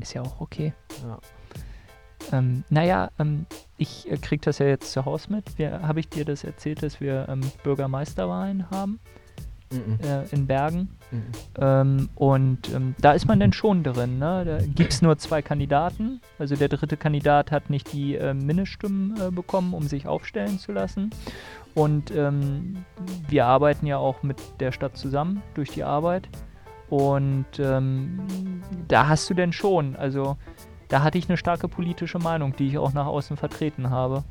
ist ja auch okay. Ja. Ähm, naja, ähm, ich äh, krieg das ja jetzt zu Hause mit. Habe ich dir das erzählt, dass wir ähm, Bürgermeisterwahlen haben Mhm. äh, in Bergen? Mhm. Ähm, und ähm, da ist man dann schon drin. Ne? Da gibt es nur zwei Kandidaten. Also der dritte Kandidat hat nicht die äh, Mindeststimmen äh, bekommen, um sich aufstellen zu lassen. Und ähm, wir arbeiten ja auch mit der Stadt zusammen durch die Arbeit. Und ähm, da hast du denn schon, also da hatte ich eine starke politische Meinung, die ich auch nach außen vertreten habe.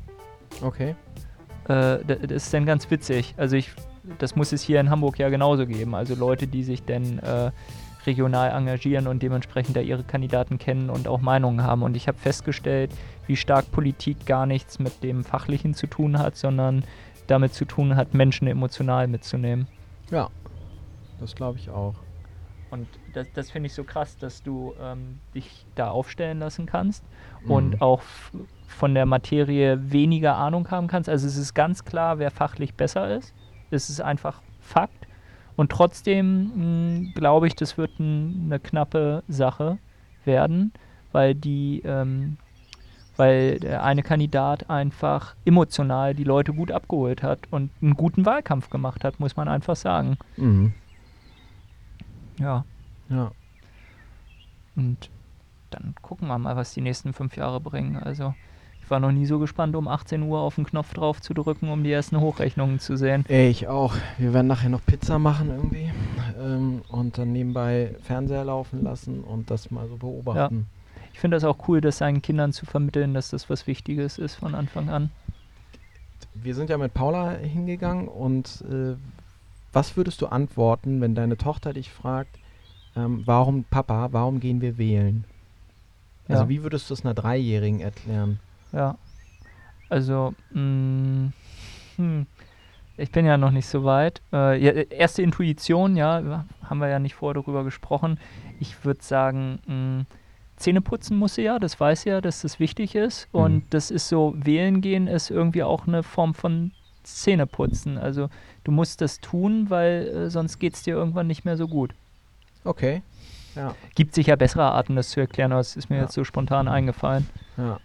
Okay. Äh, da- das ist dann ganz witzig. Also ich, das muss es hier in Hamburg ja genauso geben. Also Leute, die sich denn äh, regional engagieren und dementsprechend da ihre Kandidaten kennen und auch Meinungen haben. Und ich habe festgestellt, wie stark Politik gar nichts mit dem Fachlichen zu tun hat, sondern damit zu tun hat, Menschen emotional mitzunehmen. Ja. Das glaube ich auch. Und das, das finde ich so krass, dass du ähm, dich da aufstellen lassen kannst Mhm. und auch von der Materie weniger Ahnung haben kannst. Also es ist ganz klar, wer fachlich besser ist. Es ist einfach Fakt. Und trotzdem mh, glaube ich, das wird ein, eine knappe Sache werden, weil die, ähm, weil der eine Kandidat einfach emotional die Leute gut abgeholt hat und einen guten Wahlkampf gemacht hat, muss man einfach sagen. Mhm. Ja. Ja. Und dann gucken wir mal, was die nächsten fünf Jahre bringen. Also ich war noch nie so gespannt, um 18 Uhr auf den Knopf drauf zu drücken, um die ersten Hochrechnungen zu sehen. Ey, ich auch. Wir werden nachher noch Pizza machen irgendwie. Ähm, und dann nebenbei Fernseher laufen lassen und das mal so beobachten. Ich finde das auch cool, das seinen Kindern zu vermitteln, dass das was Wichtiges ist von Anfang an. Wir sind ja mit Paula hingegangen und äh, was würdest du antworten, wenn deine Tochter dich fragt, ähm, warum, Papa, warum gehen wir wählen? Also Ja. wie würdest du es einer Dreijährigen erklären? Ja. Also, mh, hm, ich bin ja noch nicht so weit. Äh, ja, erste Intuition, ja, haben wir ja nicht vorher darüber gesprochen. Ich würde sagen, mh, Zähne putzen muss sie ja, das weiß sie ja, dass das wichtig ist. Mhm. Und das ist so, wählen gehen ist irgendwie auch eine Form von Zähneputzen. Also du musst das tun, weil äh, sonst geht es dir irgendwann nicht mehr so gut. Okay. Ja. Gibt sicher bessere Arten, das zu erklären, aber es ist mir Ja. jetzt so spontan eingefallen. ja.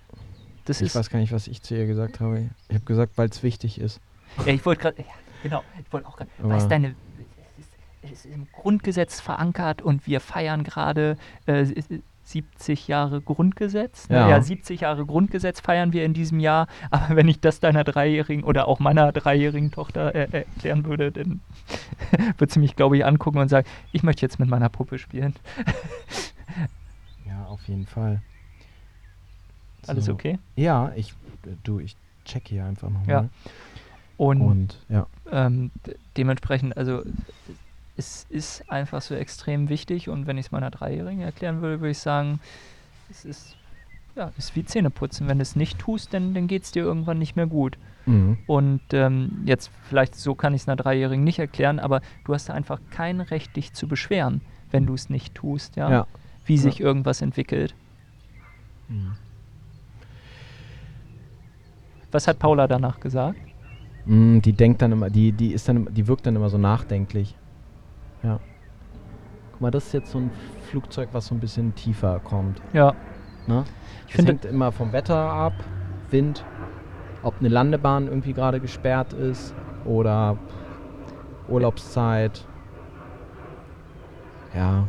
Das Ich ist weiß gar nicht, was ich zu ihr gesagt habe. Ich habe gesagt, weil es wichtig ist. Ja, ich wollte gerade, ja, genau, ich wollte auch gerade, weißt deine, es ist, es ist im Grundgesetz verankert und wir feiern gerade äh, 70 Jahre Grundgesetz. Ne? Ja. Ja. 70 Jahre Grundgesetz feiern wir in diesem Jahr, aber wenn ich das deiner Dreijährigen oder auch meiner dreijährigen Tochter äh, äh, erklären würde, dann würde sie mich, glaube ich, angucken und sagen, ich möchte jetzt mit meiner Puppe spielen. Ja, auf jeden Fall. Alles So. okay? Ja, ich, du, ich check hier einfach nochmal. Ja. Und, Und ja. ähm, dementsprechend, also es ist einfach so extrem wichtig und wenn ich es meiner Dreijährigen erklären würde, würde ich sagen, es ist, ja, ist wie Zähneputzen. Wenn du es nicht tust, dann, dann geht es dir irgendwann nicht mehr gut. Mhm. Und ähm, jetzt vielleicht so kann ich es einer Dreijährigen nicht erklären, aber du hast einfach kein Recht, dich zu beschweren, wenn du es nicht tust, ja, Ja. wie Ja. sich irgendwas entwickelt. Mhm. Was hat Paula danach gesagt? Mm, Die denkt dann immer, die, die ist dann, die wirkt dann immer so nachdenklich. Guck mal, das ist jetzt so ein Flugzeug, was so ein bisschen tiefer kommt. Ja, Ne? ich Es finde, hängt immer vom Wetter ab, Wind, ob eine Landebahn irgendwie gerade gesperrt ist oder Urlaubszeit. Ja.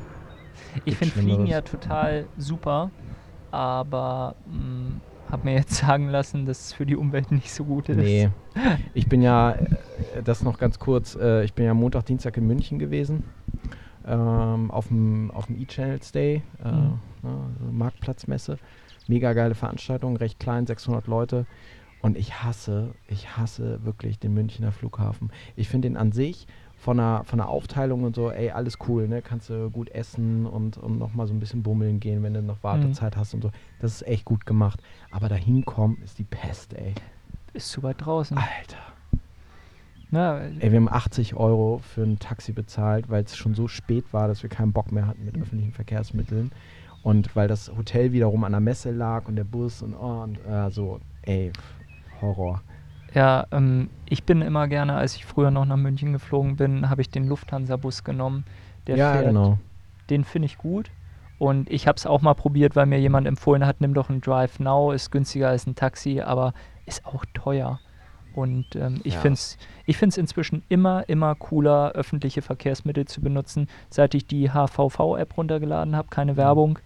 Ich finde Fliegen ja total super, aber habe mir jetzt sagen lassen, dass es für die Umwelt nicht so gut ist. Nee. Ich bin ja, äh, das noch ganz kurz, äh, ich bin ja Montag, Dienstag in München gewesen. Ähm, auf dem auf dem E-Channels Day, äh, Mhm. ne, also Marktplatzmesse. Mega geile Veranstaltung, recht klein, 600 Leute. Und ich hasse, ich hasse wirklich den Münchner Flughafen. Ich finde den an sich von der, von der Aufteilung und so, ey, alles cool, ne? Kannst du gut essen und, und nochmal so ein bisschen bummeln gehen, wenn du noch Wartezeit hast und so. Das ist echt gut gemacht. Aber dahin kommen ist die Pest, ey. Ist zu weit draußen. Alter. Na, Ey, wir haben 80 Euro für ein Taxi bezahlt, weil es schon so spät war, dass wir keinen Bock mehr hatten mit öffentlichen Verkehrsmitteln. Und weil das Hotel wiederum an der Messe lag und der Bus und, oh, und äh, so, ey, Horror. ja, ähm, ich bin immer gerne, als ich früher noch nach München geflogen bin, habe ich den Lufthansa-Bus genommen. Der ja, fährt, genau. Den finde ich gut. Und ich habe es auch mal probiert, weil mir jemand empfohlen hat, nimm doch einen Drive Now, ist günstiger als ein Taxi, aber ist auch teuer. Und ähm, ich Ja. finde es ich find's inzwischen immer, immer cooler, öffentliche Verkehrsmittel zu benutzen. Seit ich die HVV-App runtergeladen habe, keine Werbung,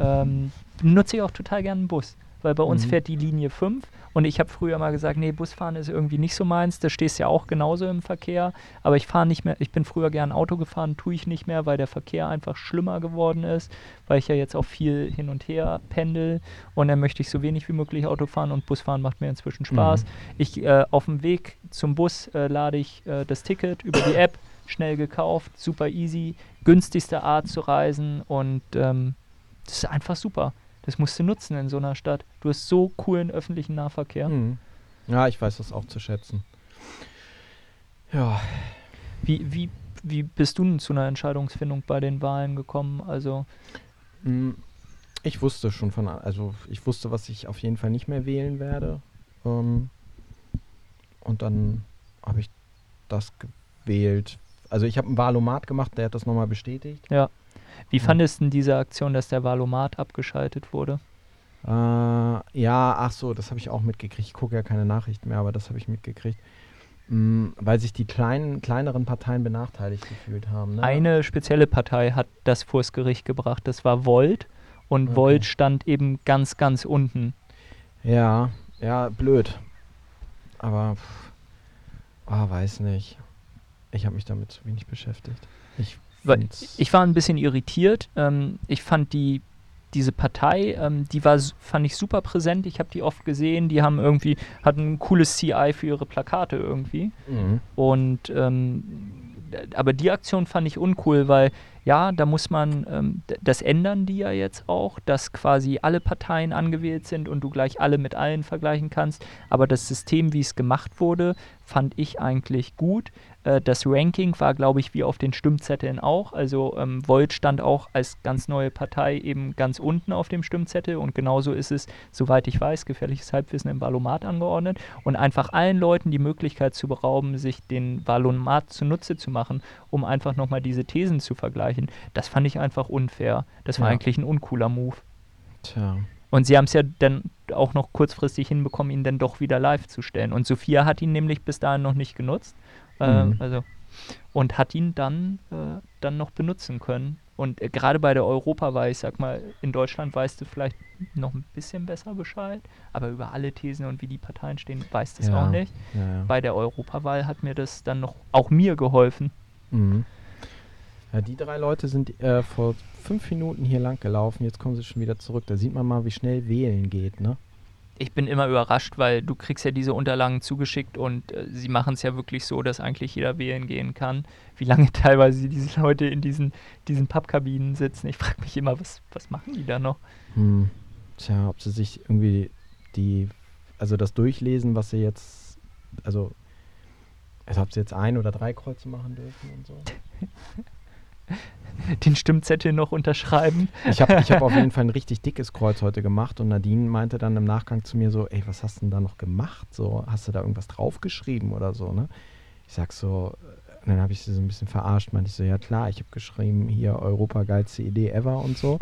ähm, nutze ich auch total gerne einen Bus. Weil bei uns Mhm. fährt die Linie 5 und ich habe früher mal gesagt, nee, Busfahren ist irgendwie nicht so meins, da stehst ja auch genauso im Verkehr, aber ich fahre nicht mehr, ich bin früher gern Auto gefahren, tue ich nicht mehr, weil der Verkehr einfach schlimmer geworden ist, weil ich ja jetzt auch viel hin und her pendel und dann möchte ich so wenig wie möglich Auto fahren und Busfahren macht mir inzwischen Spaß. Mhm. Ich äh, auf dem Weg zum Bus äh, lade ich äh, das Ticket über die App, schnell gekauft, super easy, günstigste Art zu reisen und ähm, das ist einfach super. Das musst du nutzen in so einer Stadt. Du hast so coolen öffentlichen Nahverkehr. Mhm. Ja, ich weiß das auch zu schätzen. Ja, Wie, wie, wie bist du denn zu einer Entscheidungsfindung bei den Wahlen gekommen? Also, mm, ich wusste schon von, also ich wusste, was ich auf jeden Fall nicht mehr wählen werde. Ähm, und dann habe ich das gewählt. Also ich habe einen Wahlomat gemacht, der hat das nochmal bestätigt. Wie Ja. fandest du denn diese Aktion, dass der Valomat abgeschaltet wurde? Äh, ja, ach so, das habe ich auch mitgekriegt. Ich gucke ja keine Nachrichten mehr, aber das habe ich mitgekriegt. Mm, weil sich die kleinen, kleineren Parteien benachteiligt gefühlt haben. Ne? Eine spezielle Partei hat das vors Gericht gebracht. Das war Volt. Und Okay. Volt stand eben ganz, ganz unten. Ja, ja, blöd. Aber, pff, ah, weiß nicht. Ich habe mich damit zu wenig beschäftigt. Ich ich war ein bisschen irritiert. Ähm, ich fand die, diese Partei, ähm, die war, fand ich super präsent. Ich habe die oft gesehen. Die haben irgendwie, hatten ein cooles CI für ihre Plakate irgendwie. Mhm. Und ähm, aber die Aktion fand ich uncool, weil ja, da muss man, ähm, das ändern die ja jetzt auch, dass quasi alle Parteien angewählt sind und du gleich alle mit allen vergleichen kannst. Aber das System, wie es gemacht wurde, fand ich eigentlich gut. Äh, das Ranking war, glaube ich, wie auf den Stimmzetteln auch. Also ähm, Volt stand auch als ganz neue Partei eben ganz unten auf dem Stimmzettel und genauso ist es, soweit ich weiß, gefährliches Halbwissen im Valomat angeordnet und einfach allen Leuten die Möglichkeit zu berauben, sich den Valomat zunutze zu machen, um einfach nochmal diese Thesen zu vergleichen. Das fand ich einfach unfair. Das war Ja. eigentlich ein uncooler Move. Tja. Und sie haben es ja dann auch noch kurzfristig hinbekommen, ihn dann doch wieder live zu stellen. Und Sophia hat ihn nämlich bis dahin noch nicht genutzt. Äh, Mhm. also, und hat ihn dann, äh, dann noch benutzen können. Und äh, gerade bei der Europawahl, ich sag mal, in Deutschland weißt du vielleicht noch ein bisschen besser Bescheid, aber über alle Thesen und wie die Parteien stehen, weißt du es Ja. auch nicht. Ja, ja. Bei der Europawahl hat mir das dann noch, auch mir geholfen. Mhm. Ja, die drei Leute sind äh, vor fünf Minuten hier lang gelaufen. Jetzt kommen sie schon wieder zurück. Da sieht man mal, wie schnell wählen geht, ne? Ich bin immer überrascht, weil du kriegst ja diese Unterlagen zugeschickt und äh, sie machen es ja wirklich so, dass eigentlich jeder wählen gehen kann. Wie lange teilweise diese Leute in diesen, diesen Pappkabinen sitzen. Ich frage mich immer, was, was machen die da noch? Hm. Tja, ob sie sich irgendwie die, also das durchlesen, was sie jetzt, also, also ob sie jetzt ein oder drei Kreuze machen dürfen und so. Den Stimmzettel noch unterschreiben? Ich habe ich hab auf jeden Fall ein richtig dickes Kreuz heute gemacht und Nadine meinte dann im Nachgang zu mir so, ey, was hast du denn da noch gemacht? So, hast du da irgendwas draufgeschrieben oder so, ne? Ich sag so, äh, dann habe ich sie so ein bisschen verarscht, meinte ich so, ja klar, ich habe geschrieben, hier Europa geilste Idee ever und so.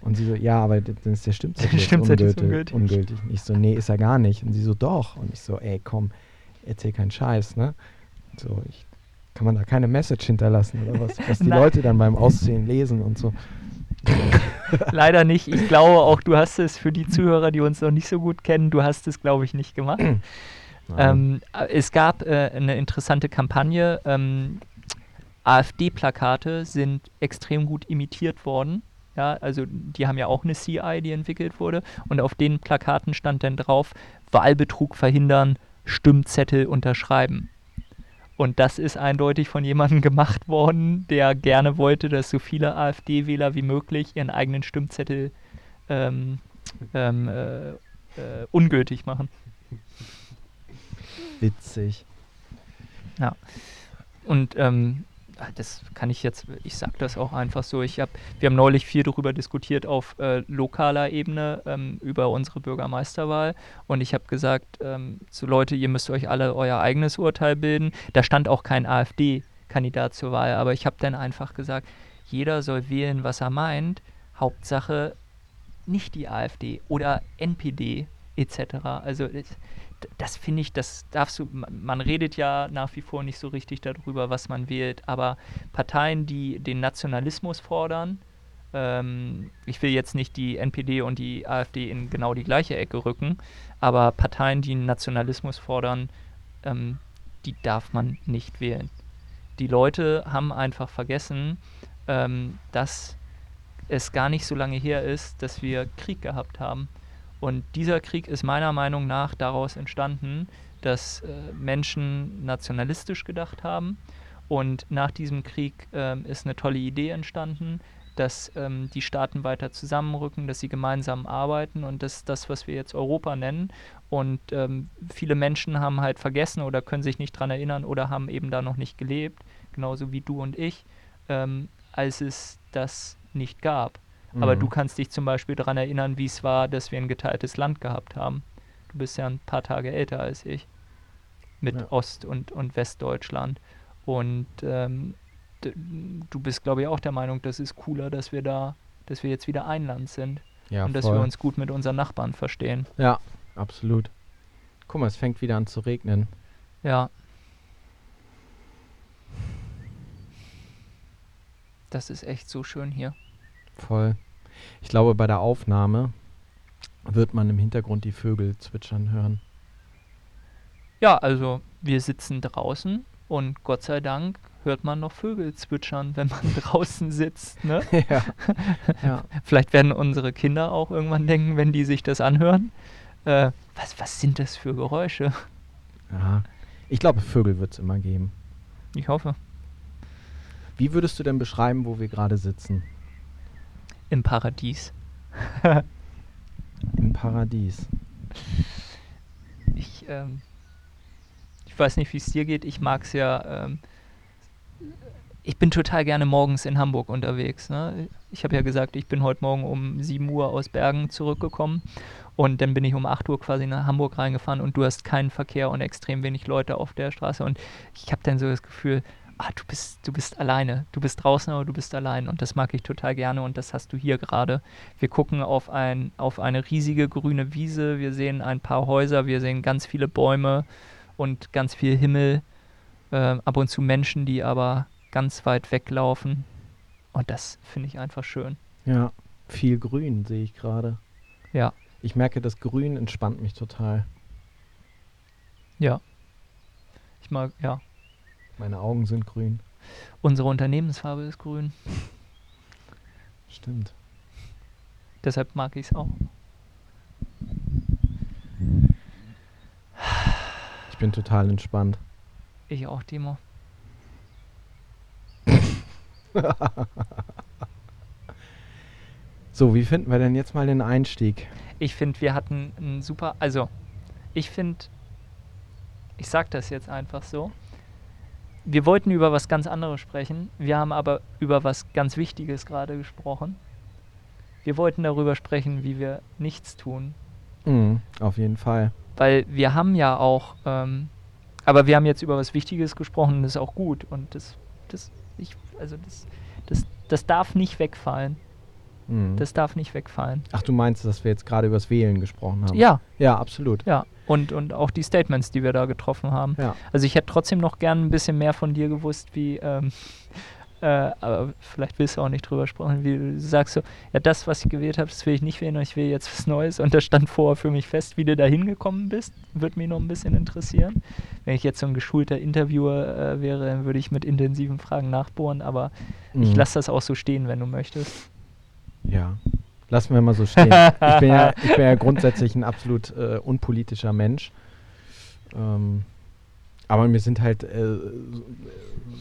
Und sie so, ja, aber dann ist der Stimmzettel, Stimmzettel ist ungültig, ungültig. Und ich so, nee, ist er gar nicht. Und sie so, doch. Und ich so, ey, komm, erzähl keinen Scheiß, ne? So, ich, kann man da keine Message hinterlassen oder was? Was die. Leute dann beim Aussehen lesen und so. Leider nicht. Ich glaube auch, du hast es für die Zuhörer, die uns noch nicht so gut kennen, du hast es, glaube ich, nicht gemacht. Ähm, äh, es gab äh, eine interessante Kampagne. Ähm, AfD-Plakate sind extrem gut imitiert worden. Ja, also die haben ja auch eine CI, die entwickelt wurde. Und auf den Plakaten stand dann drauf, Wahlbetrug verhindern, Stimmzettel unterschreiben. Und das ist eindeutig von jemandem gemacht worden, der gerne wollte, dass so viele AfD-Wähler wie möglich ihren eigenen Stimmzettel ähm, ähm, äh, äh, ungültig machen. Witzig. Und ähm, das kann ich jetzt, ich sag das auch einfach so. Ich hab, wir haben neulich viel darüber diskutiert auf äh, lokaler Ebene ähm, über unsere Bürgermeisterwahl. Und ich habe gesagt, ähm, so Leute, ihr müsst euch alle euer eigenes Urteil bilden. Da stand auch kein AfD-Kandidat zur Wahl, aber ich habe dann einfach gesagt, jeder soll wählen, was er meint. Hauptsache nicht die AfD oder NPD etc. Also das, das finde ich, das darfst du, man redet ja nach wie vor nicht so richtig darüber, was man wählt, aber Parteien, die den Nationalismus fordern, ähm, ich will jetzt nicht die NPD und die AfD in genau die gleiche Ecke rücken, aber Parteien, die Nationalismus fordern, ähm, die darf man nicht wählen. Die Leute haben einfach vergessen, ähm, dass es gar nicht so lange her ist, dass wir Krieg gehabt haben. Und dieser Krieg ist meiner Meinung nach daraus entstanden, dass äh, Menschen nationalistisch gedacht haben. Und nach diesem Krieg äh, ist eine tolle Idee entstanden, dass ähm, die Staaten weiter zusammenrücken, dass sie gemeinsam arbeiten und das ist das, was wir jetzt Europa nennen. Und ähm, viele Menschen haben halt vergessen oder können sich nicht daran erinnern oder haben eben da noch nicht gelebt, genauso wie du und ich, ähm, als es das nicht gab. Mhm. Aber du kannst dich zum Beispiel daran erinnern, wie es war, dass wir ein geteiltes Land gehabt haben. Du bist ja ein paar Tage älter als ich. Mit ja. Ost- und, und Westdeutschland. Und ähm, du bist, glaube ich, auch der Meinung, das ist cooler, dass wir da, dass wir jetzt wieder ein Land sind. Ja, und dass voll. wir uns gut mit unseren Nachbarn verstehen. Ja, absolut. Guck mal, es fängt wieder an zu regnen. Ja. Das ist echt so schön hier. Voll. Ich glaube, bei der Aufnahme wird man im Hintergrund die Vögel zwitschern hören. Ja, also wir sitzen draußen und Gott sei Dank hört man noch Vögel zwitschern, wenn man draußen sitzt. Ne? Ja. ja. Vielleicht werden unsere Kinder auch irgendwann denken, wenn die sich das anhören. Äh, was, was sind das für Geräusche? Ja, ich glaube, Vögel wird es immer geben. Ich hoffe. Wie würdest du denn beschreiben, wo wir gerade sitzen? Im Paradies. Im Paradies. Ich, ähm, ich weiß nicht, wie es dir geht. Ich mag es ja. Ähm, ich bin total gerne morgens in Hamburg unterwegs. Ne? Ich habe ja gesagt, ich bin heute Morgen um 7 Uhr aus Bergen zurückgekommen und dann bin ich um 8 Uhr quasi nach Hamburg reingefahren und du hast keinen Verkehr und extrem wenig Leute auf der Straße. Und ich habe dann so das Gefühl, ah, du bist, du bist alleine. Du bist draußen, aber du bist allein. Und das mag ich total gerne und das hast du hier gerade. Wir gucken auf, ein, auf eine riesige grüne Wiese, wir sehen ein paar Häuser, wir sehen ganz viele Bäume und ganz viel Himmel. Äh, ab und zu Menschen, die aber ganz weit weglaufen. Und das finde ich einfach schön. Ja, viel Grün sehe ich gerade. Ja. Ich merke, das Grün entspannt mich total. Ja. Ich mag, ja. Meine Augen sind grün. Unsere Unternehmensfarbe ist grün. Stimmt. Deshalb mag ich es auch. Ich bin total entspannt. Ich auch, Timo. so, wie finden wir denn jetzt mal den Einstieg? Ich finde, wir hatten ein super. Also, ich finde, ich sag das jetzt einfach so wir wollten über was ganz anderes sprechen. Wir haben aber über was ganz Wichtiges gerade gesprochen. Wir wollten darüber sprechen, wie wir nichts tun. Mhm, auf jeden Fall. Weil wir haben ja auch, ähm, aber wir haben jetzt über was Wichtiges gesprochen und das ist auch gut. Und das, das, ich, also das, das, das darf nicht wegfallen. Mhm. Das darf nicht wegfallen. Ach, du meinst, dass wir jetzt gerade über das Wählen gesprochen haben? Ja. Ja, absolut. Ja, und, und auch die Statements, die wir da getroffen haben. Ja. Also ich hätte trotzdem noch gern ein bisschen mehr von dir gewusst, wie, ähm, äh, aber vielleicht willst du auch nicht drüber sprechen, wie du sagst so, ja, das, was ich gewählt habe, das will ich nicht wählen und ich will jetzt was Neues und das stand vorher für mich fest, wie du da hingekommen bist, würde mich noch ein bisschen interessieren. Wenn ich jetzt so ein geschulter Interviewer äh, wäre, dann würde ich mit intensiven Fragen nachbohren, aber mhm. ich lasse das auch so stehen, wenn du möchtest. Ja, lassen wir mal so stehen. ich, bin ja, ich bin ja grundsätzlich ein absolut äh, unpolitischer Mensch. Ähm, aber mir sind halt äh,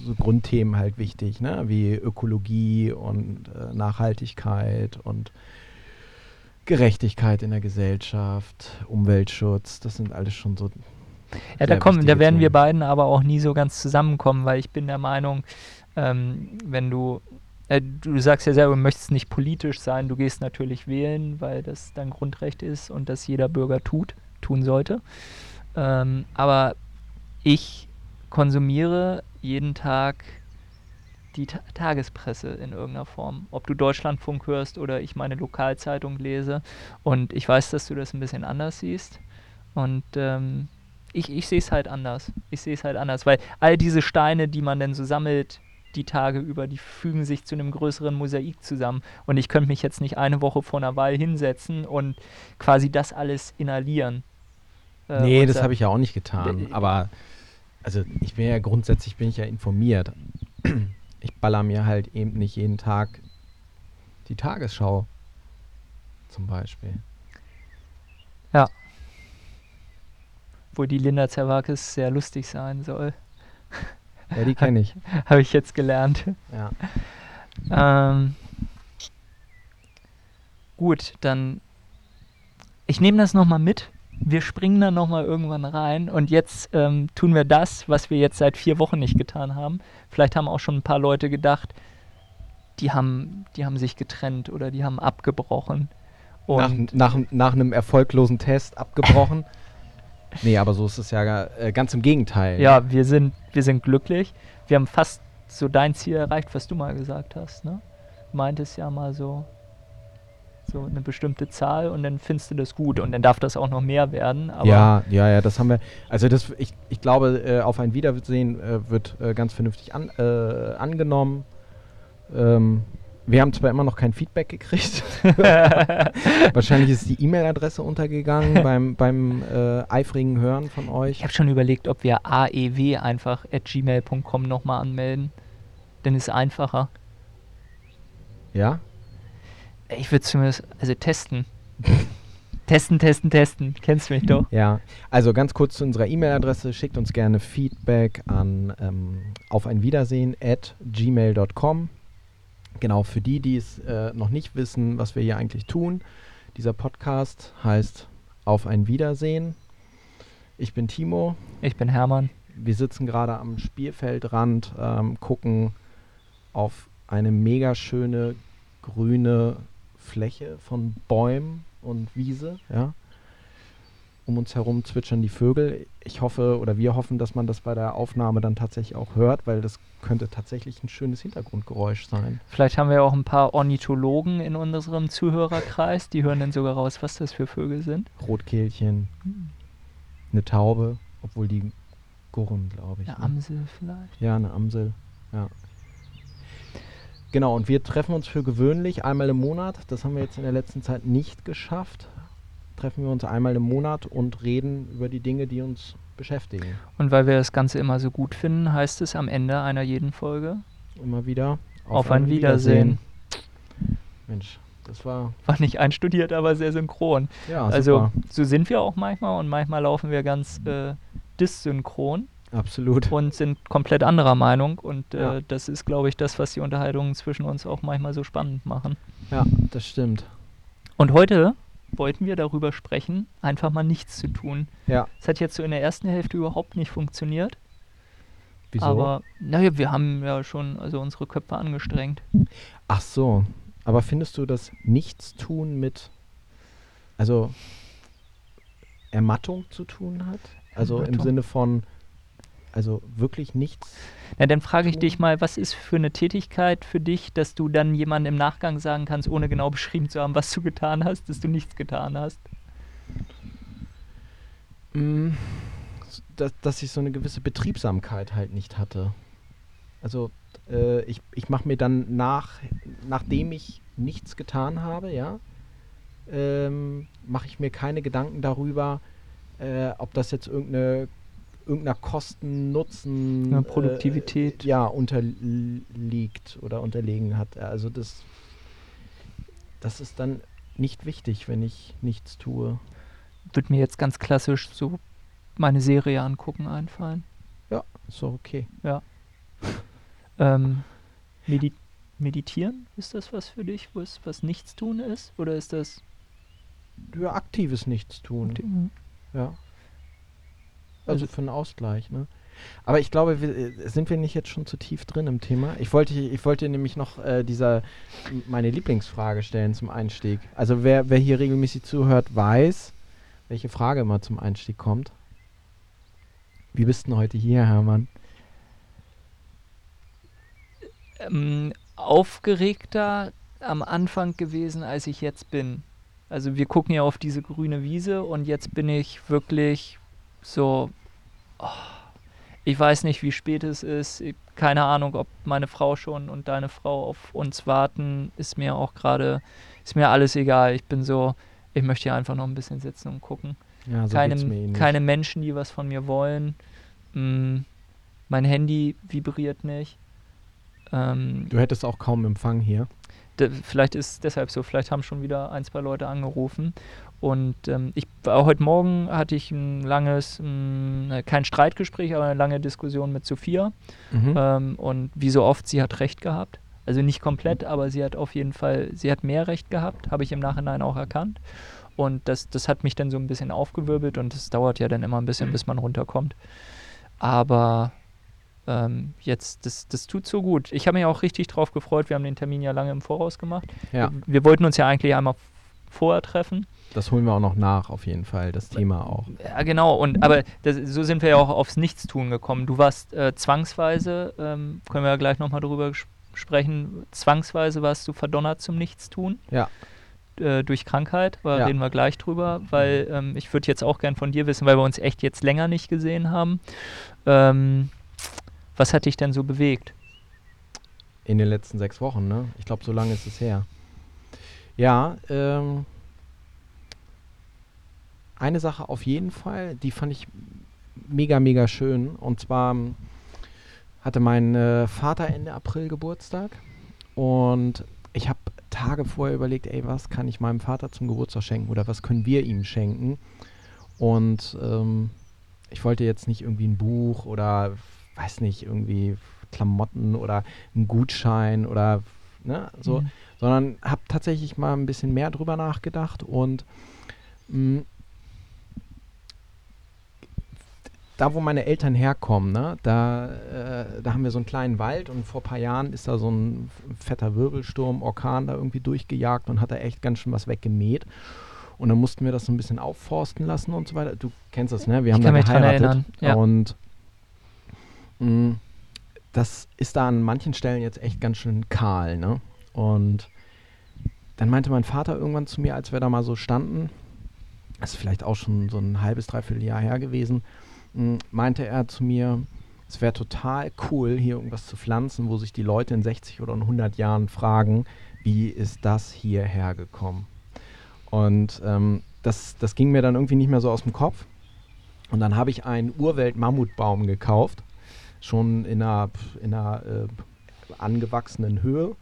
so Grundthemen halt wichtig, ne? wie Ökologie und äh, Nachhaltigkeit und Gerechtigkeit in der Gesellschaft, Umweltschutz, das sind alles schon so. Ja, da kommen, da werden Themen. wir beiden aber auch nie so ganz zusammenkommen, weil ich bin der Meinung, ähm, wenn du du sagst ja selber, du möchtest nicht politisch sein, du gehst natürlich wählen, weil das dein Grundrecht ist und das jeder Bürger tut, tun sollte. Ähm, aber ich konsumiere jeden Tag die Ta Tagespresse in irgendeiner Form. Ob du Deutschlandfunk hörst oder ich meine Lokalzeitung lese. Und ich weiß, dass du das ein bisschen anders siehst. Und ähm, ich, ich sehe es halt anders. Ich sehe es halt anders, weil all diese Steine, die man dann so sammelt, die Tage über, die fügen sich zu einem größeren Mosaik zusammen. Und ich könnte mich jetzt nicht eine Woche vor einer Wahl hinsetzen und quasi das alles inhalieren. Äh, nee, das habe ich ja auch nicht getan. Aber also ich bin ja grundsätzlich bin ich ja informiert. Ich baller mir halt eben nicht jeden Tag die Tagesschau zum Beispiel. Ja. Wo die Linda Zerwakis sehr lustig sein soll. Ja, die kenne ich. Habe ich jetzt gelernt. Ja. Ähm, gut, dann ich nehme das nochmal mit. Wir springen dann nochmal irgendwann rein und jetzt ähm, tun wir das, was wir jetzt seit vier Wochen nicht getan haben. Vielleicht haben auch schon ein paar Leute gedacht, die haben, die haben sich getrennt oder die haben abgebrochen. Und nach, nach, nach einem erfolglosen Test abgebrochen. Nee, aber so ist es ja äh, ganz im Gegenteil. Ja, wir sind, wir sind glücklich. Wir haben fast so dein Ziel erreicht, was du mal gesagt hast. Ne? Du meintest ja mal so, so eine bestimmte Zahl und dann findest du das gut und dann darf das auch noch mehr werden. ja, ja, ja, das haben wir. Also das, ich, ich glaube, äh, auf ein Wiedersehen äh, wird äh, ganz vernünftig an, äh, angenommen. Ähm, wir haben zwar immer noch kein Feedback gekriegt. Wahrscheinlich ist die E-Mail-Adresse untergegangen beim, beim äh, eifrigen Hören von euch. Ich habe schon überlegt, ob wir aew einfach at gmail.com nochmal anmelden. Dann ist es einfacher. Ja? Ich würde zumindest, also testen. testen, testen, testen. Kennst du mich doch. Ja, also ganz kurz zu unserer E-Mail-Adresse. Schickt uns gerne Feedback an ähm, auf ein Wiedersehen at gmail.com. Genau, für die, die es äh, noch nicht wissen, was wir hier eigentlich tun, dieser Podcast heißt Auf ein Wiedersehen. Ich bin Timo. Ich bin Hermann. Wir sitzen gerade am Spielfeldrand, ähm, gucken auf eine mega schöne grüne Fläche von Bäumen und Wiese. Ja um uns herum zwitschern die Vögel. Ich hoffe oder wir hoffen, dass man das bei der Aufnahme dann tatsächlich auch hört, weil das könnte tatsächlich ein schönes Hintergrundgeräusch sein. Vielleicht haben wir auch ein paar Ornithologen in unserem Zuhörerkreis, die hören dann sogar raus, was das für Vögel sind. Rotkehlchen, eine Taube, obwohl die gurren, glaube ich. Eine ne? Amsel vielleicht. Ja, eine Amsel, ja. Genau, und wir treffen uns für gewöhnlich einmal im Monat. Das haben wir jetzt in der letzten Zeit nicht geschafft treffen wir uns einmal im Monat und reden über die Dinge, die uns beschäftigen. Und weil wir das Ganze immer so gut finden, heißt es am Ende einer jeden Folge immer wieder auf, auf ein, ein Wiedersehen. Wiedersehen. Mensch, das war war nicht einstudiert, aber sehr synchron. Ja, also super. so sind wir auch manchmal und manchmal laufen wir ganz äh, dissynchron. Absolut. Und sind komplett anderer Meinung. Und äh, ja. das ist, glaube ich, das, was die Unterhaltungen zwischen uns auch manchmal so spannend machen. Ja, das stimmt. Und heute wollten wir darüber sprechen, einfach mal nichts zu tun. Ja. Es hat jetzt so in der ersten Hälfte überhaupt nicht funktioniert. Wieso? Aber naja, wir haben ja schon also unsere Köpfe angestrengt. Ach so. Aber findest du das Nichtstun mit, also Ermattung zu tun hat? Also Ermattung. im Sinne von, also wirklich nichts. Na, dann frage ich dich mal, was ist für eine Tätigkeit für dich, dass du dann jemandem im Nachgang sagen kannst, ohne genau beschrieben zu haben, was du getan hast, dass du nichts getan hast? Mm, dass, dass ich so eine gewisse Betriebsamkeit halt nicht hatte. Also äh, ich, ich mache mir dann nach, nachdem ich nichts getan habe, ja, ähm, mache ich mir keine Gedanken darüber, äh, ob das jetzt irgendeine irgendeiner Kosten-Nutzen ja, Produktivität äh, ja unterliegt oder unterlegen hat. Also das, das ist dann nicht wichtig, wenn ich nichts tue. Würde mir jetzt ganz klassisch so meine Serie angucken einfallen. Ja, doch okay. Ja. ähm, medi meditieren, ist das was für dich, was, was Nichtstun ist? Oder ist das. Ja, aktives Nichtstun. Aktiv ja. Also für einen Ausgleich, ne? Aber ich glaube, wir, äh, sind wir nicht jetzt schon zu tief drin im Thema? Ich wollte, ich wollte nämlich noch äh, dieser meine Lieblingsfrage stellen zum Einstieg. Also wer, wer hier regelmäßig zuhört, weiß, welche Frage immer zum Einstieg kommt. Wie bist du heute hier, Hermann? ähm, aufgeregter am Anfang gewesen, als ich jetzt bin. Also wir gucken ja auf diese grüne Wiese und jetzt bin ich wirklich so, oh, ich weiß nicht, wie spät es ist. Ich, keine Ahnung, ob meine Frau schon und deine Frau auf uns warten. Ist mir auch gerade, ist mir alles egal. Ich bin so, ich möchte hier einfach noch ein bisschen sitzen und gucken. Ja, so keine, keine Menschen, die was von mir wollen. Mm, mein Handy vibriert nicht. Ähm, Du hättest auch kaum Empfang hier. vielleicht ist es deshalb so, vielleicht haben schon wieder ein, zwei Leute angerufen. Und ähm, ich war heute Morgen hatte ich ein langes, mh, kein Streitgespräch, aber eine lange Diskussion mit Sophia. Mhm. Ähm, und wie so oft, sie hat recht gehabt. Also nicht komplett, aber sie hat auf jeden Fall, sie hat mehr Recht gehabt, habe ich im Nachhinein auch erkannt. Und das, das hat mich dann so ein bisschen aufgewirbelt und es dauert ja dann immer ein bisschen, bis man runterkommt. Aber ähm, jetzt, das, das tut so gut. Ich habe mich auch richtig drauf gefreut. Wir haben den Termin ja lange im Voraus gemacht. ja, Wir wollten uns ja eigentlich einmal vorher treffen. das holen wir auch noch nach, auf jeden Fall. Das Thema auch. Ja, genau. Und aber das, so sind wir ja auch aufs Nichtstun gekommen. Du warst äh, zwangsweise, ähm, können wir ja gleich nochmal drüber sprechen, zwangsweise warst du verdonnert zum Nichtstun. Ja. Äh, durch Krankheit, aber Ja. reden wir gleich drüber, weil ähm, ich würde jetzt auch gern von dir wissen, weil wir uns echt jetzt länger nicht gesehen haben. Ähm, was hat dich denn so bewegt? In den letzten sechs Wochen, ne? Ich glaube, so lange ist es her. Ja, ähm, eine Sache auf jeden Fall, die fand ich mega, mega schön. Und zwar ähm, hatte mein äh, Vater Ende April Geburtstag. Und ich habe Tage vorher überlegt, ey, was kann ich meinem Vater zum Geburtstag schenken oder was können wir ihm schenken? Und ähm, ich wollte jetzt nicht irgendwie ein Buch oder, weiß nicht, irgendwie Klamotten oder einen Gutschein oder ne, so, Mhm. sondern habe tatsächlich mal ein bisschen mehr drüber nachgedacht und mh, da, wo meine Eltern herkommen, ne, da, äh, da haben wir so einen kleinen Wald und vor ein paar Jahren ist da so ein fetter Wirbelsturm, Orkan da irgendwie durchgejagt und hat da echt ganz schön was weggemäht. Und dann mussten wir das so ein bisschen aufforsten lassen und so weiter. Du kennst das, ne? Wir haben Ich da geheiratet. ja. Und mh, das ist da an manchen Stellen jetzt echt ganz schön kahl, ne? Und dann meinte mein Vater irgendwann zu mir, als wir da mal so standen, das ist vielleicht auch schon so ein halbes, dreiviertel Jahr her gewesen, mh, meinte er zu mir, es wäre total cool, hier irgendwas zu pflanzen, wo sich die Leute in 60 oder in 100 Jahren fragen, wie ist das hierher gekommen? Und ähm, das, das ging mir dann irgendwie nicht mehr so aus dem Kopf. Und dann habe ich einen Urwelt-Mammutbaum gekauft, schon in einer, in einer äh, angewachsenen Höhe.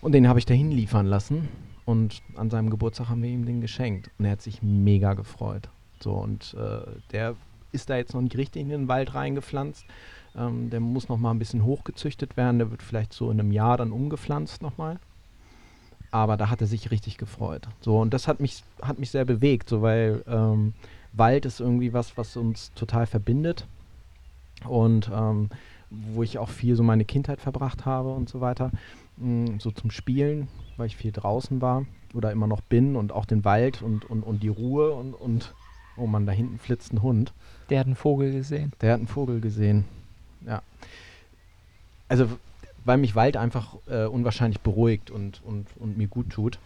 Und den habe ich dahin liefern lassen. Und an seinem Geburtstag haben wir ihm den geschenkt. Und er hat sich mega gefreut. So, und äh, der ist da jetzt noch nicht richtig in den Wald reingepflanzt. Ähm, der muss noch mal ein bisschen hochgezüchtet werden. Der wird vielleicht so in einem Jahr dann umgepflanzt nochmal. Aber da hat er sich richtig gefreut. So, und das hat mich, hat mich sehr bewegt, so weil ähm, Wald ist irgendwie was, was uns total verbindet. Und ähm, wo ich auch viel so meine Kindheit verbracht habe und so weiter. Mm, so zum Spielen, weil ich viel draußen war oder immer noch bin und auch den Wald und, und, und die Ruhe und, und oh man, da hinten flitzt ein Hund. Der hat einen Vogel gesehen. Der hat einen Vogel gesehen. Ja. Also, weil mich Wald einfach äh, unwahrscheinlich beruhigt und, und, und mir gut tut.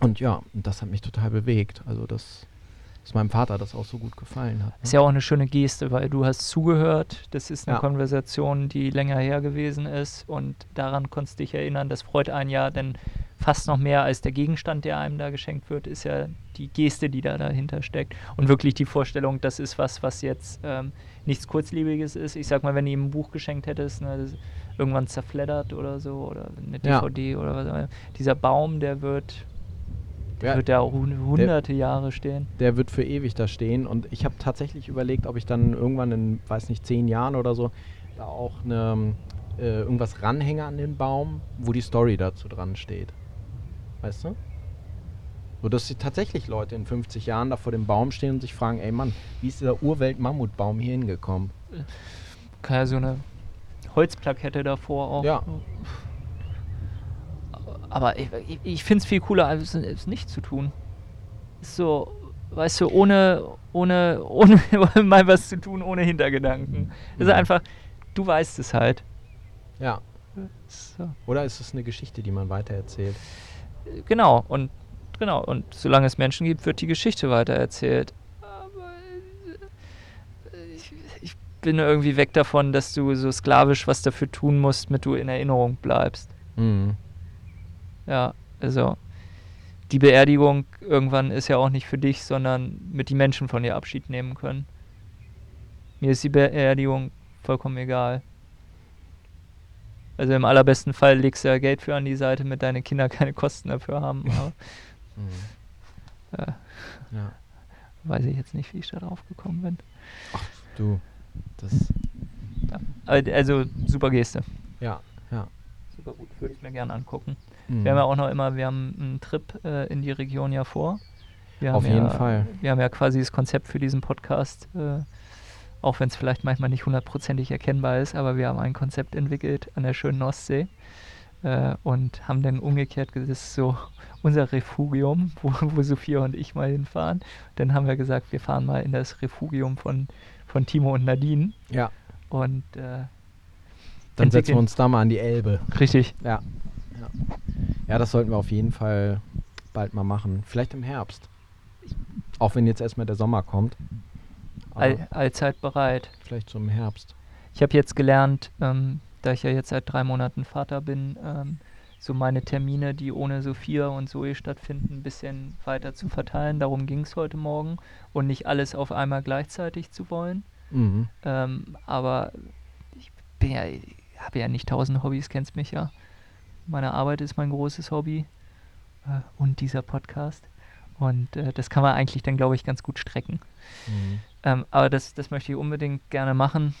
Und ja, das hat mich total bewegt. Also, dass, dass meinem Vater das auch so gut gefallen hat. Ist ne? ja auch eine schöne Geste, weil du hast zugehört. Das ist eine Ja. Konversation, die länger her gewesen ist und daran konntest du dich erinnern. Das freut einen ja, denn fast noch mehr als der Gegenstand, der einem da geschenkt wird, ist ja die Geste, die da dahinter steckt. Und wirklich die Vorstellung, das ist was, was jetzt ähm, nichts Kurzlebiges ist. Ich sag mal, wenn du ihm ein Buch geschenkt hättest, ne, das irgendwann zerfleddert oder so, oder eine Ja. DVD oder was auch immer. Dieser Baum, der wird, der Ja, wird ja hunderte Jahre stehen. der wird für ewig da stehen. Und ich habe tatsächlich überlegt, ob ich dann irgendwann in, weiß nicht, zehn Jahren oder so, da auch eine, äh, irgendwas ranhänge an den Baum, wo die Story dazu dran steht. Weißt du? So dass sie tatsächlich Leute in 50 Jahren da vor dem Baum stehen und sich fragen, ey Mann, wie ist dieser Urwelt-Mammutbaum hier hingekommen? Kann ja so eine Holzplakette davor auch. Ja. Aber ich, ich, ich finde es viel cooler, als es nicht zu tun. Ist so, weißt du, ohne, ohne, ohne mal was zu tun, ohne Hintergedanken. Das ist Mhm. einfach, du weißt es halt. Ja. So. Oder ist es eine Geschichte, die man weitererzählt? Genau, und genau, und solange es Menschen gibt, wird die Geschichte weitererzählt. Aber äh, ich, ich bin irgendwie weg davon, dass du so sklavisch was dafür tun musst, damit du in Erinnerung bleibst. Mhm. Ja, also die Beerdigung irgendwann ist ja auch nicht für dich, sondern mit die Menschen von dir Abschied nehmen können. Mir ist die Beerdigung vollkommen egal. Also im allerbesten Fall legst du ja Geld für an die Seite, damit deine Kinder keine Kosten dafür haben. Aber Mhm. äh, Ja. weiß ich jetzt nicht, wie ich da drauf gekommen bin. Du, das, Ja. Also super Geste. ja, ja. Super gut, würde ich mir gerne angucken. Mhm. Wir haben ja auch noch immer, wir haben einen Trip äh, in die Region ja vor. Wir Auf jeden ja, Fall. Wir haben ja quasi das Konzept für diesen Podcast, äh, auch wenn es vielleicht manchmal nicht hundertprozentig erkennbar ist, aber wir haben ein Konzept entwickelt an der schönen Ostsee äh, und haben dann umgekehrt, das ist so unser Refugium, wo, wo Sophia und ich mal hinfahren. Dann haben wir gesagt, wir fahren mal in das Refugium von, von Timo und Nadine Ja, und äh, dann setzen wir uns da mal an die Elbe. richtig, Ja. Ja. ja, das sollten wir auf jeden Fall bald mal machen. Vielleicht im Herbst. Auch wenn jetzt erstmal der Sommer kommt. All, allzeit bereit. vielleicht so im Herbst. Ich habe jetzt gelernt, ähm, da ich ja jetzt seit drei Monaten Vater bin, ähm, so meine Termine, die ohne Sophia und Zoe stattfinden, ein bisschen weiter zu verteilen. Darum ging es heute Morgen und nicht alles auf einmal gleichzeitig zu wollen. Mhm. Ähm, aber ich bin ja, habe ja nicht tausend Hobbys, kennst mich ja. Meine Arbeit ist mein großes Hobby äh, und dieser Podcast. Und äh, das kann man eigentlich dann, glaube ich, ganz gut strecken. Mhm. Ähm, aber das, das möchte ich unbedingt gerne machen.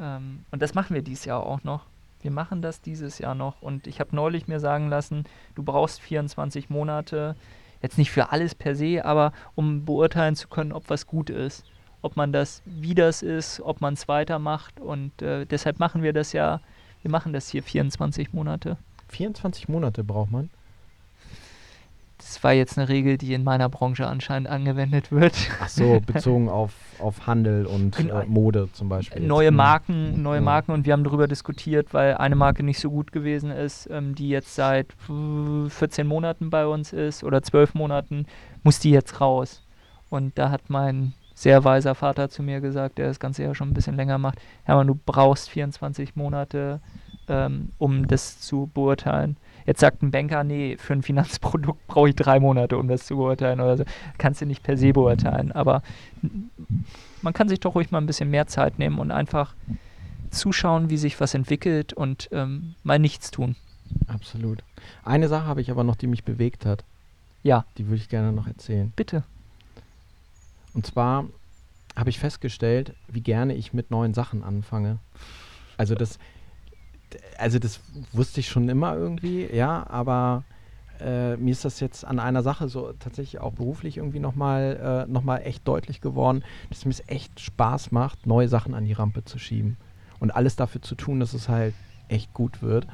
Ähm, und das machen wir dieses Jahr auch noch. Wir machen das dieses Jahr noch. Und ich habe neulich mir sagen lassen, du brauchst 24 Monate, jetzt nicht für alles per se, aber um beurteilen zu können, ob was gut ist. Ob man das, wie das ist, ob man es weitermacht. Und äh, deshalb machen wir das ja, wir machen das hier 24 Monate. 24 Monate braucht man. Das war jetzt eine Regel, die in meiner Branche anscheinend angewendet wird. Ach so, bezogen auf, auf Handel und Genau. äh, Mode zum Beispiel. jetzt. neue Mhm. Marken, neue Ja. Marken und wir haben darüber diskutiert, weil eine Marke nicht so gut gewesen ist, ähm, die jetzt seit äh, 14 Monaten bei uns ist oder 12 Monaten, muss die jetzt raus. Und da hat mein sehr weiser Vater zu mir gesagt, der das Ganze ja schon ein bisschen länger macht, Hermann, du brauchst 24 Monate, ähm, um das zu beurteilen. Jetzt sagt ein Banker, nee, für ein Finanzprodukt brauche ich drei Monate, um das zu beurteilen oder so. Kannst du nicht per se beurteilen, aber man kann sich doch ruhig mal ein bisschen mehr Zeit nehmen und einfach zuschauen, wie sich was entwickelt und ähm, mal nichts tun. Absolut. Eine Sache habe ich aber noch, die mich bewegt hat. Ja, Die würde ich gerne noch erzählen. bitte. Und zwar habe ich festgestellt, wie gerne ich mit neuen Sachen anfange. Also das, also das wusste ich schon immer irgendwie, ja, aber äh, mir ist das jetzt an einer Sache so tatsächlich auch beruflich irgendwie nochmal äh, noch echt deutlich geworden, dass mir es echt Spaß macht, neue Sachen an die Rampe zu schieben. Und alles dafür zu tun, dass es halt echt gut wird.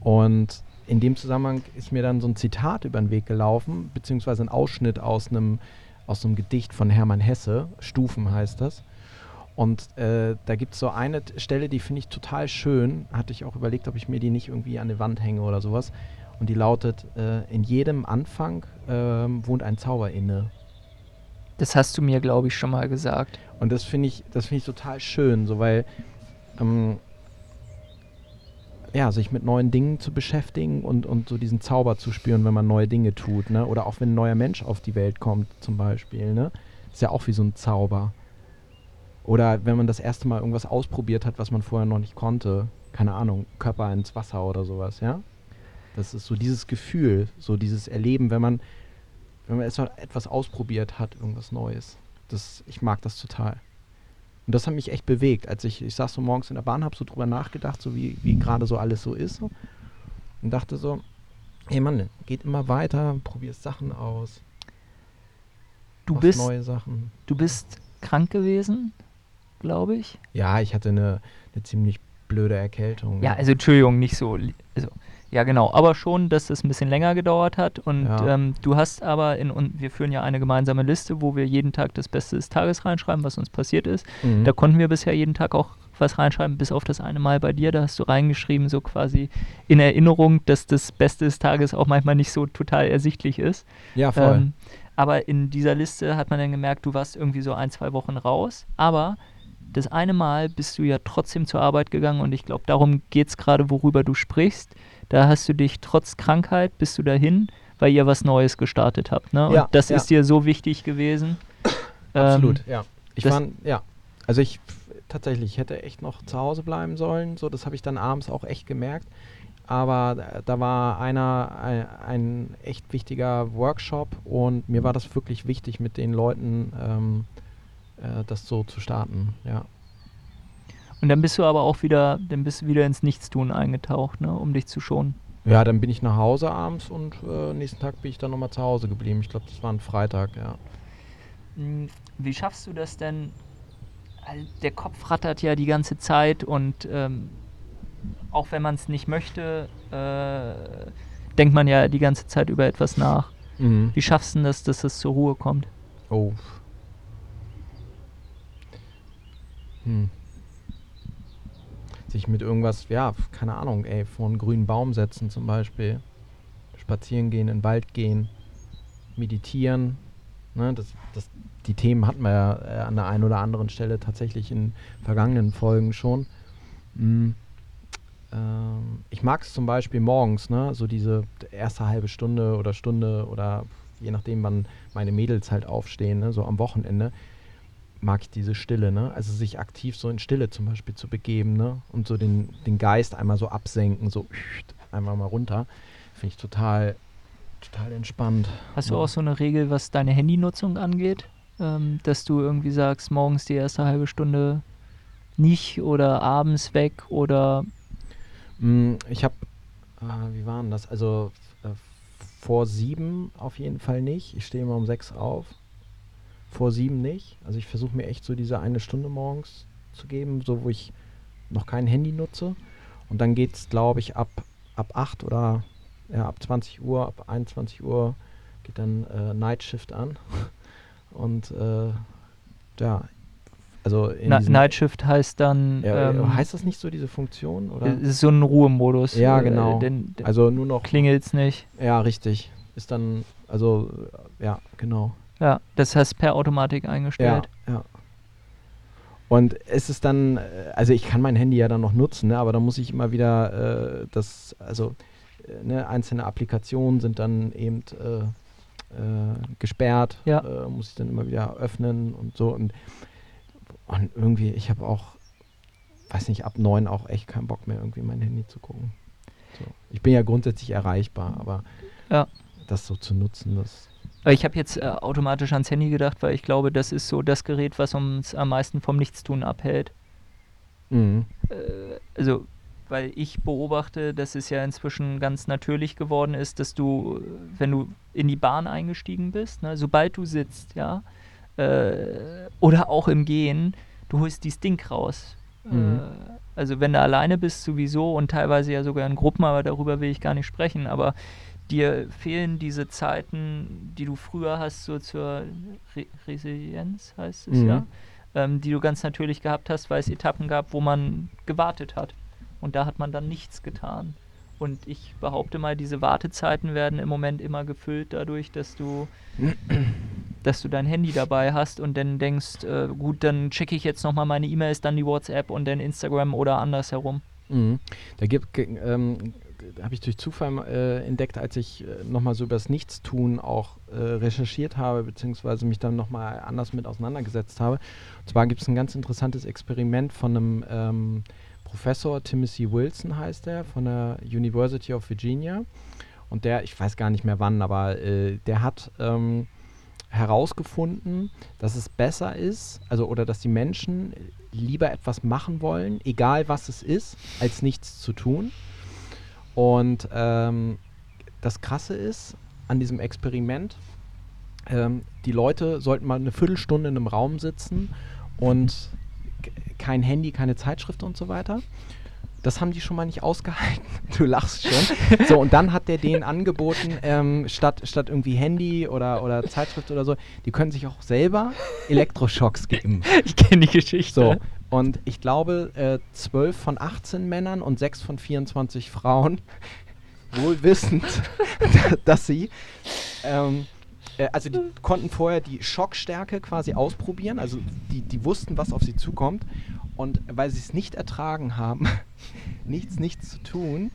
Und in dem Zusammenhang ist mir dann so ein Zitat über den Weg gelaufen, beziehungsweise ein Ausschnitt aus einem aus einem Gedicht von Hermann Hesse, Stufen heißt das. Und äh, da gibt es so eine Stelle, die finde ich total schön. Hatte ich auch überlegt, ob ich mir die nicht irgendwie an die Wand hänge oder sowas. Und die lautet, äh, in jedem Anfang ähm, wohnt ein Zauber inne. Das hast du mir, glaube ich, schon mal gesagt. Und das finde ich, das finde ich total schön, so weil ähm, ja, sich mit neuen Dingen zu beschäftigen und, und so diesen Zauber zu spüren, wenn man neue Dinge tut, ne? Oder auch wenn ein neuer Mensch auf die Welt kommt, zum Beispiel, ne? Ist ja auch wie so ein Zauber. Oder wenn man das erste Mal irgendwas ausprobiert hat, was man vorher noch nicht konnte, keine Ahnung, Körper ins Wasser oder sowas, ja? Das ist so dieses Gefühl, so dieses Erleben, wenn man, wenn man etwas ausprobiert hat, irgendwas Neues. Das, ich mag das total. Und das hat mich echt bewegt, als ich, ich saß so morgens in der Bahn, habe so drüber nachgedacht, so wie, wie gerade so alles so ist. So, und dachte so, hey Mann, geht immer weiter, probierst Sachen aus. Du bist, neue Sachen. du bist krank gewesen, glaube ich. Ja, ich hatte eine, eine ziemlich blöde Erkältung. Ja, also Entschuldigung, nicht so. Also, ja, genau. Aber schon, dass es ein bisschen länger gedauert hat. Und Ja. ähm, du hast aber in und wir führen ja eine gemeinsame Liste, wo wir jeden Tag das Beste des Tages reinschreiben, was uns passiert ist. Mhm. Da konnten wir bisher jeden Tag auch was reinschreiben, bis auf das eine Mal bei dir, da hast du reingeschrieben, so quasi in Erinnerung, dass das Beste des Tages auch manchmal nicht so total ersichtlich ist. Ja, voll. Ähm, aber in dieser Liste hat man dann gemerkt, du warst irgendwie so ein, zwei Wochen raus. Aber das eine Mal bist du ja trotzdem zur Arbeit gegangen und ich glaube, darum geht es gerade, worüber du sprichst. Da hast du dich trotz Krankheit, bist du dahin, weil ihr was Neues gestartet habt. Ne? Und Ja, das ja. ist dir so wichtig gewesen. Absolut, Ähm, ja. Ich war, ja. Also ich tatsächlich ich hätte echt noch zu Hause bleiben sollen. So, das habe ich dann abends auch echt gemerkt. Aber da- da war einer ein, ein echt wichtiger Workshop und mir war das wirklich wichtig, mit den Leuten ähm, äh, das so zu starten. Ja. Und dann bist du aber auch wieder, dann bist du wieder ins Nichtstun eingetaucht, ne? um dich zu schonen. Ja, dann bin ich nach Hause abends und äh, nächsten Tag bin ich dann nochmal zu Hause geblieben. Ich glaube, das war ein Freitag, ja. Mm, Wie schaffst du das denn? Der Kopf rattert ja die ganze Zeit und ähm, auch wenn man es nicht möchte, äh, denkt man ja die ganze Zeit über etwas nach. Mhm. Wie schaffst du denn das, dass es zur Ruhe kommt? Oh. Hm. Sich mit irgendwas, ja, keine Ahnung, ey, vor einen grünen Baum setzen zum Beispiel. Spazieren gehen, in den Wald gehen, meditieren. Ne, das, das, die Themen hatten wir ja äh, an der einen oder anderen Stelle tatsächlich in vergangenen Folgen schon. Hm. Ähm, ich mag es zum Beispiel morgens, ne, so diese erste halbe Stunde oder Stunde oder je nachdem, wann meine Mädels halt aufstehen, ne, so am Wochenende, mag ich diese Stille, ne? Also sich aktiv so in Stille zum Beispiel zu begeben, ne? Und so den, den Geist einmal so absenken, so einmal mal runter. Finde ich total, total entspannt. Hast du auch so eine Regel, was deine Handynutzung angeht? Ähm, dass du irgendwie sagst, morgens die erste halbe Stunde nicht oder abends weg oder Mm, Ich habe, äh, wie war denn das? Also äh, vor sieben auf jeden Fall nicht. Ich stehe immer um sechs auf. Vor sieben nicht. Also ich versuche mir echt so diese eine Stunde morgens zu geben, so wo ich noch kein Handy nutze. Und dann geht es, glaube ich, ab, ab 8 oder ja, ab 20 Uhr, ab 21 Uhr geht dann äh, Night Shift an. Und äh, ja, also in Na, diesem- Night Shift heißt dann ja, ähm, heißt das nicht so, diese Funktion? Oder? es ist so ein Ruhemodus. Ja, äh, genau. Denn, denn Also nur noch klingelt's nicht. Ja, richtig. Ist dann, also, äh, ja, genau. Ja, das heißt per Automatik Ja, eingestellt. ja. Und es ist dann, äh, also ich kann mein Handy ja dann noch nutzen, ne, aber da muss ich immer wieder äh, das, also äh, ne, einzelne Applikationen sind dann eben äh, äh, gesperrt, Ja. äh, muss ich dann immer wieder öffnen und so. Und, und irgendwie, ich habe auch, weiß nicht, ab neun auch echt keinen Bock mehr, irgendwie mein Handy zu gucken. So. Ich bin ja grundsätzlich erreichbar, aber Ja. das so zu nutzen, das ich habe jetzt äh, automatisch ans Handy gedacht, weil ich glaube, das ist so das Gerät, was uns am meisten vom Nichtstun abhält. Mhm. Äh, also, weil ich beobachte, dass es ja inzwischen ganz natürlich geworden ist, dass du, äh, wenn du in die Bahn eingestiegen bist, ne, sobald du sitzt, ja, äh, oder auch im Gehen, du holst dieses Ding raus. Mhm. Äh, also wenn du alleine bist sowieso und teilweise ja sogar in Gruppen, aber darüber will ich gar nicht sprechen, aber dir fehlen diese Zeiten, die du früher hast, so zur Re Resilienz heißt es Mhm. ja, ähm, die du ganz natürlich gehabt hast, weil es Etappen gab, wo man gewartet hat. Und da hat man dann nichts getan. Und ich behaupte mal, diese Wartezeiten werden im Moment immer gefüllt dadurch, dass du, dass du dein Handy dabei hast und dann denkst, äh, gut, dann checke ich jetzt nochmal meine E-Mails, dann die WhatsApp und dann Instagram oder andersherum. Mhm. Da gibt, ähm, habe ich durch Zufall äh, entdeckt, als ich äh, nochmal so über das Nichtstun auch äh, recherchiert habe, beziehungsweise mich dann nochmal anders mit auseinandergesetzt habe. Und zwar gibt es ein ganz interessantes Experiment von einem ähm, Professor, Timothy Wilson heißt er, von der University of Virginia. Und der, ich weiß gar nicht mehr wann, aber äh, der hat ähm, herausgefunden, dass es besser ist, also oder dass die Menschen lieber etwas machen wollen, egal was es ist, als nichts zu tun. Und ähm, das Krasse ist an diesem Experiment, ähm, die Leute sollten mal eine Viertelstunde in einem Raum sitzen und kein Handy, keine Zeitschrift und so weiter. Das haben die schon mal nicht ausgehalten. Du lachst schon. So, und dann hat der denen angeboten, ähm, statt, statt irgendwie Handy oder, oder Zeitschrift oder so, die können sich auch selber Elektroschocks geben. Ich kenne die Geschichte. So, und ich glaube, äh, 12 von 18 Männern und 6 von 24 Frauen, wohl wissend, dass sie, ähm, äh, also die konnten vorher die Schockstärke quasi ausprobieren, also die, die wussten, was auf sie zukommt. Und weil sie es nicht ertragen haben, nichts, nichts zu tun,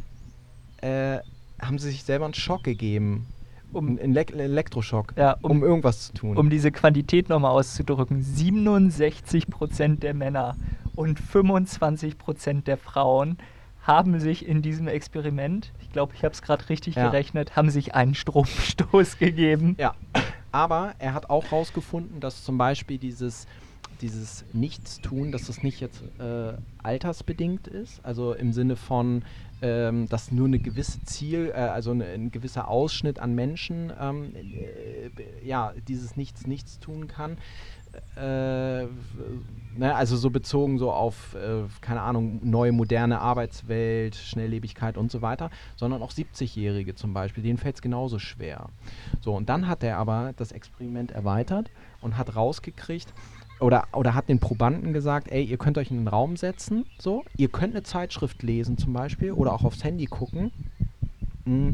äh, haben sie sich selber einen Schock gegeben. Um, einen Elek Elektroschock, ja, um, um, irgendwas zu tun. Um diese Quantität nochmal auszudrücken, 67% der Männer und 25% der Frauen haben sich in diesem Experiment, ich glaube, ich habe es gerade richtig ja. gerechnet, haben sich einen Stromstoß gegeben. Ja, aber er hat auch herausgefunden, dass zum Beispiel dieses dieses Nichtstun, dass das nicht jetzt äh, altersbedingt ist, also im Sinne von, ähm, dass nur eine gewisse Ziel, äh, also eine, ein gewisser Ausschnitt an Menschen, ähm, äh, ja, dieses Nichts Nichts tun kann. Äh, ne, also so bezogen so auf, äh, keine Ahnung, neue moderne Arbeitswelt, Schnelllebigkeit und so weiter, sondern auch 70-Jährige zum Beispiel, denen fällt es genauso schwer. So, und dann hat er aber das Experiment erweitert und hat rausgekriegt, oder, oder hat den Probanden gesagt, ey, ihr könnt euch in den Raum setzen, so, ihr könnt eine Zeitschrift lesen zum Beispiel oder auch aufs Handy gucken, mh,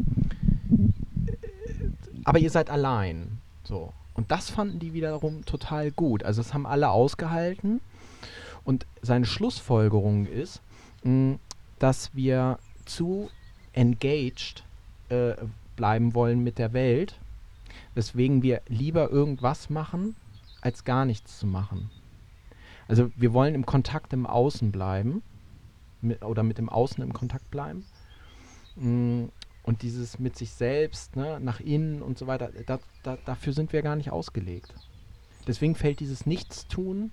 aber ihr seid allein, so. Und das fanden die wiederum total gut. Also das haben alle ausgehalten. Und seine Schlussfolgerung ist, mh, dass wir zu engaged äh, bleiben wollen mit der Welt, weswegen wir lieber irgendwas machen, als gar nichts zu machen. Also wir wollen im Kontakt im Außen bleiben mit, oder mit dem Außen im Kontakt bleiben. Mm, und dieses mit sich selbst, ne, nach innen und so weiter, da, da, dafür sind wir gar nicht ausgelegt. Deswegen fällt dieses Nichtstun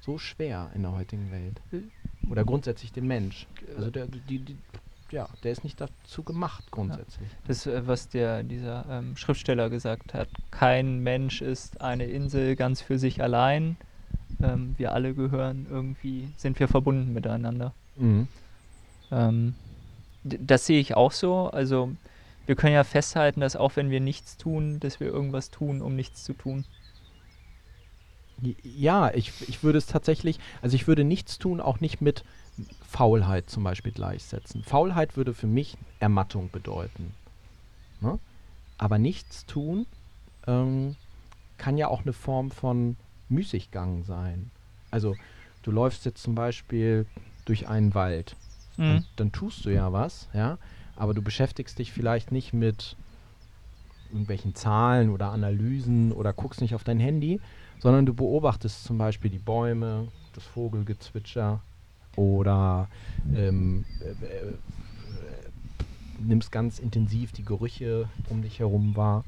so schwer in der heutigen Welt. Oder grundsätzlich dem Mensch. Also der, die, die, ja, der ist nicht dazu gemacht grundsätzlich. Ja. Das, äh, was der, dieser ähm, Schriftsteller gesagt hat, kein Mensch ist eine Insel ganz für sich allein. Ähm, wir alle gehören irgendwie, sind wir verbunden miteinander. Mhm. Ähm, das sehe ich auch so. Also wir können ja festhalten, dass auch wenn wir nichts tun, dass wir irgendwas tun, um nichts zu tun. Ja, ich, ich würde es tatsächlich, also ich würde nichts tun, auch nicht mit Faulheit zum Beispiel gleichsetzen. Faulheit würde für mich Ermattung bedeuten. Ne? Aber nichts tun ähm, kann ja auch eine Form von Müßiggang sein. Also du läufst jetzt zum Beispiel durch einen Wald. Mhm. dann tust du ja was, ja, aber du beschäftigst dich vielleicht nicht mit irgendwelchen Zahlen oder Analysen oder guckst nicht auf dein Handy, sondern du beobachtest zum Beispiel die Bäume, das Vogelgezwitscher, oder ähm, äh, äh, nimmst ganz intensiv die Gerüche um dich herum wahr.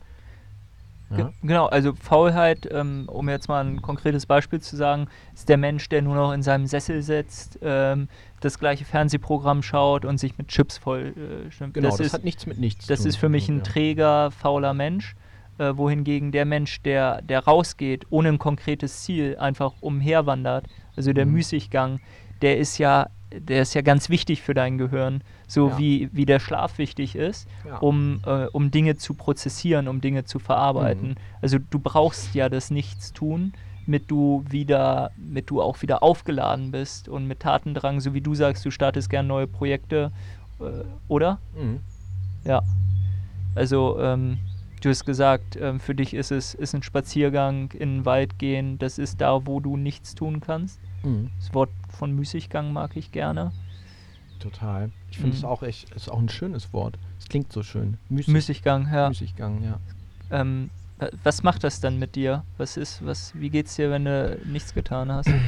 Ja. Genau, also Faulheit, ähm, um jetzt mal ein konkretes Beispiel zu sagen, ist der Mensch, der nur noch in seinem Sessel sitzt, ähm, das gleiche Fernsehprogramm schaut und sich mit Chips voll äh, stimmt. Genau, das, das ist, hat nichts mit nichts Das ist für mich ein träger, fauler Mensch, äh, wohingegen der Mensch, der, der rausgeht, ohne ein konkretes Ziel, einfach umherwandert, also der mhm. Müßiggang, der ist ja, der ist ja ganz wichtig für dein Gehirn, so ja. wie, wie der Schlaf wichtig ist, ja. um, äh, um Dinge zu prozessieren, um Dinge zu verarbeiten. Mhm. Also du brauchst ja das Nichtstun, mit du wieder, mit du auch wieder aufgeladen bist und mit Tatendrang, so wie du sagst, du startest gerne neue Projekte, äh, oder? Mhm. Ja. Also ähm, du hast gesagt, ähm, für dich ist es ist ein Spaziergang in den Wald gehen, das ist da, wo du nichts tun kannst. Mhm. Das Wort von Müßiggang mag ich gerne. Total. Ich finde es mhm. auch echt, ist auch ein schönes Wort. Es klingt so schön. Müßig, Müßiggang, ja. Müßiggang, ja. Ähm, was macht das dann mit dir? Was ist, was, wie geht's dir, wenn du nichts getan hast?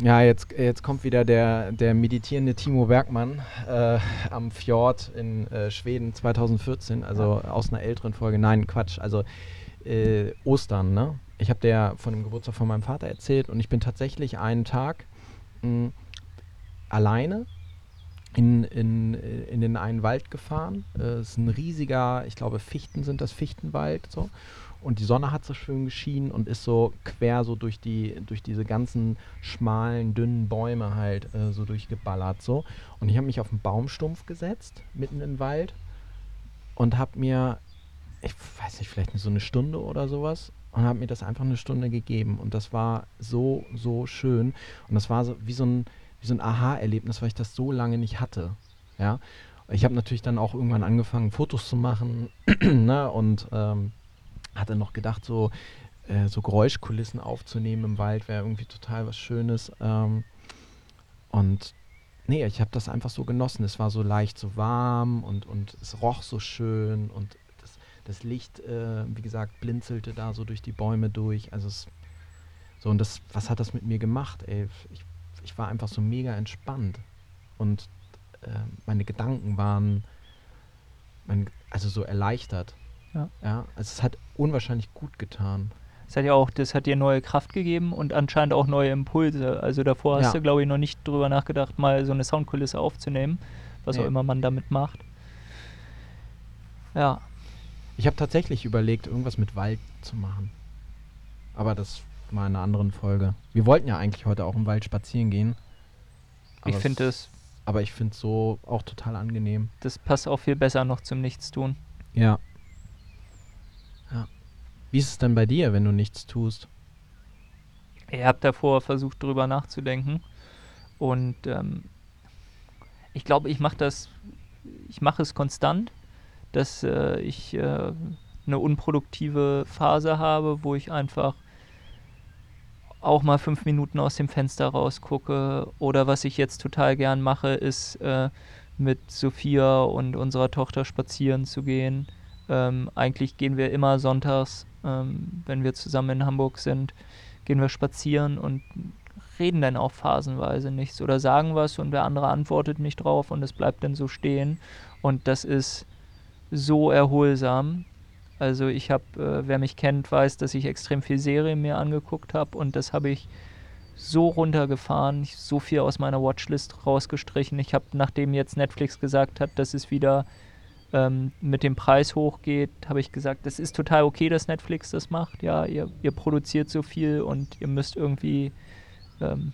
Ja, jetzt, jetzt kommt wieder der, der meditierende Timo Bergmann äh, am Fjord in äh, Schweden 2014, also ja. aus einer älteren Folge. Nein, Quatsch. Also äh, Ostern, ne? Ich habe dir von dem Geburtstag von meinem Vater erzählt und ich bin tatsächlich einen Tag mh, alleine in, in, in den einen Wald gefahren. Äh, es ist ein riesiger, ich glaube Fichten sind das Fichtenwald so. und die Sonne hat so schön geschienen und ist so quer so durch die durch diese ganzen schmalen dünnen Bäume halt äh, so durchgeballert so und ich habe mich auf einen Baumstumpf gesetzt mitten im Wald und habe mir ich weiß nicht vielleicht so eine Stunde oder sowas und habe mir das einfach eine Stunde gegeben und das war so so schön und das war so wie so ein so ein Aha-Erlebnis, weil ich das so lange nicht hatte. Ja, ich habe natürlich dann auch irgendwann angefangen, Fotos zu machen ne, und ähm, hatte noch gedacht, so, äh, so Geräuschkulissen aufzunehmen im Wald wäre irgendwie total was Schönes. Ähm, und nee, ich habe das einfach so genossen. Es war so leicht, so warm und, und es roch so schön und das, Licht, äh, wie gesagt, blinzelte da so durch die Bäume durch. Also es, so und das, was hat das mit mir gemacht, ey? Ich, ich war einfach so mega entspannt und äh, meine Gedanken waren, mein, also so erleichtert. Ja. ja. Also es hat unwahrscheinlich gut getan. Das hat ja auch, das hat dir neue Kraft gegeben und anscheinend auch neue Impulse. Also davor hast Ja. du, glaube ich, noch nicht drüber nachgedacht, mal so eine Soundkulisse aufzunehmen, was Nee. auch immer man damit macht. Ja, Ich habe tatsächlich überlegt, irgendwas mit Wald zu machen. Aber das war in einer anderen Folge. Wir wollten ja eigentlich heute auch im Wald spazieren gehen. ich Aber finde, es- Aber ich finde es so auch total angenehm. das passt auch viel besser noch zum Nichtstun. Ja. Ja. Wie ist es denn bei dir, wenn du nichts tust? Ich habe davor versucht, drüber nachzudenken. Und ähm, ich glaube, ich mache das, ich mache es konstant, dass äh, ich äh, eine unproduktive Phase habe, wo ich einfach auch mal fünf Minuten aus dem Fenster rausgucke. Oder was ich jetzt total gern mache, ist äh, mit Sophia und unserer Tochter spazieren zu gehen. Ähm, eigentlich gehen wir immer sonntags, ähm, wenn wir zusammen in Hamburg sind, gehen wir spazieren und reden dann auch phasenweise nichts oder sagen was und der andere antwortet nicht drauf und es bleibt dann so stehen. Und das ist so erholsam. Also ich habe, äh, wer mich kennt, weiß, dass ich extrem viel Serien mir angeguckt habe und das habe ich so runtergefahren, so viel aus meiner Watchlist rausgestrichen. Ich habe, nachdem jetzt Netflix gesagt hat, dass es wieder ähm, mit dem Preis hochgeht, habe ich gesagt, das ist total okay, dass Netflix das macht. Ja, ihr, ihr produziert so viel und ihr müsst irgendwie, ähm,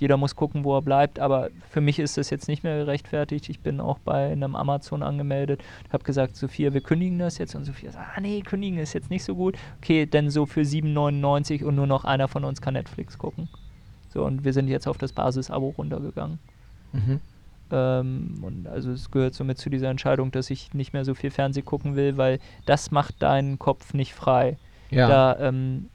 jeder muss gucken, wo er bleibt. Aber für mich ist das jetzt nicht mehr gerechtfertigt. Ich bin auch bei einem Amazon angemeldet, habe gesagt, Sophia, wir kündigen das jetzt. Und Sophia sagt, ah nee, kündigen ist jetzt nicht so gut. Okay, dann so für 7,99 und nur noch einer von uns kann Netflix gucken. So, und wir sind jetzt auf das Basis-Abo runtergegangen. Mhm. Ähm, und also es gehört somit zu dieser Entscheidung, dass ich nicht mehr so viel Fernsehen gucken will, weil das macht deinen Kopf nicht frei. Ja. Da ähm,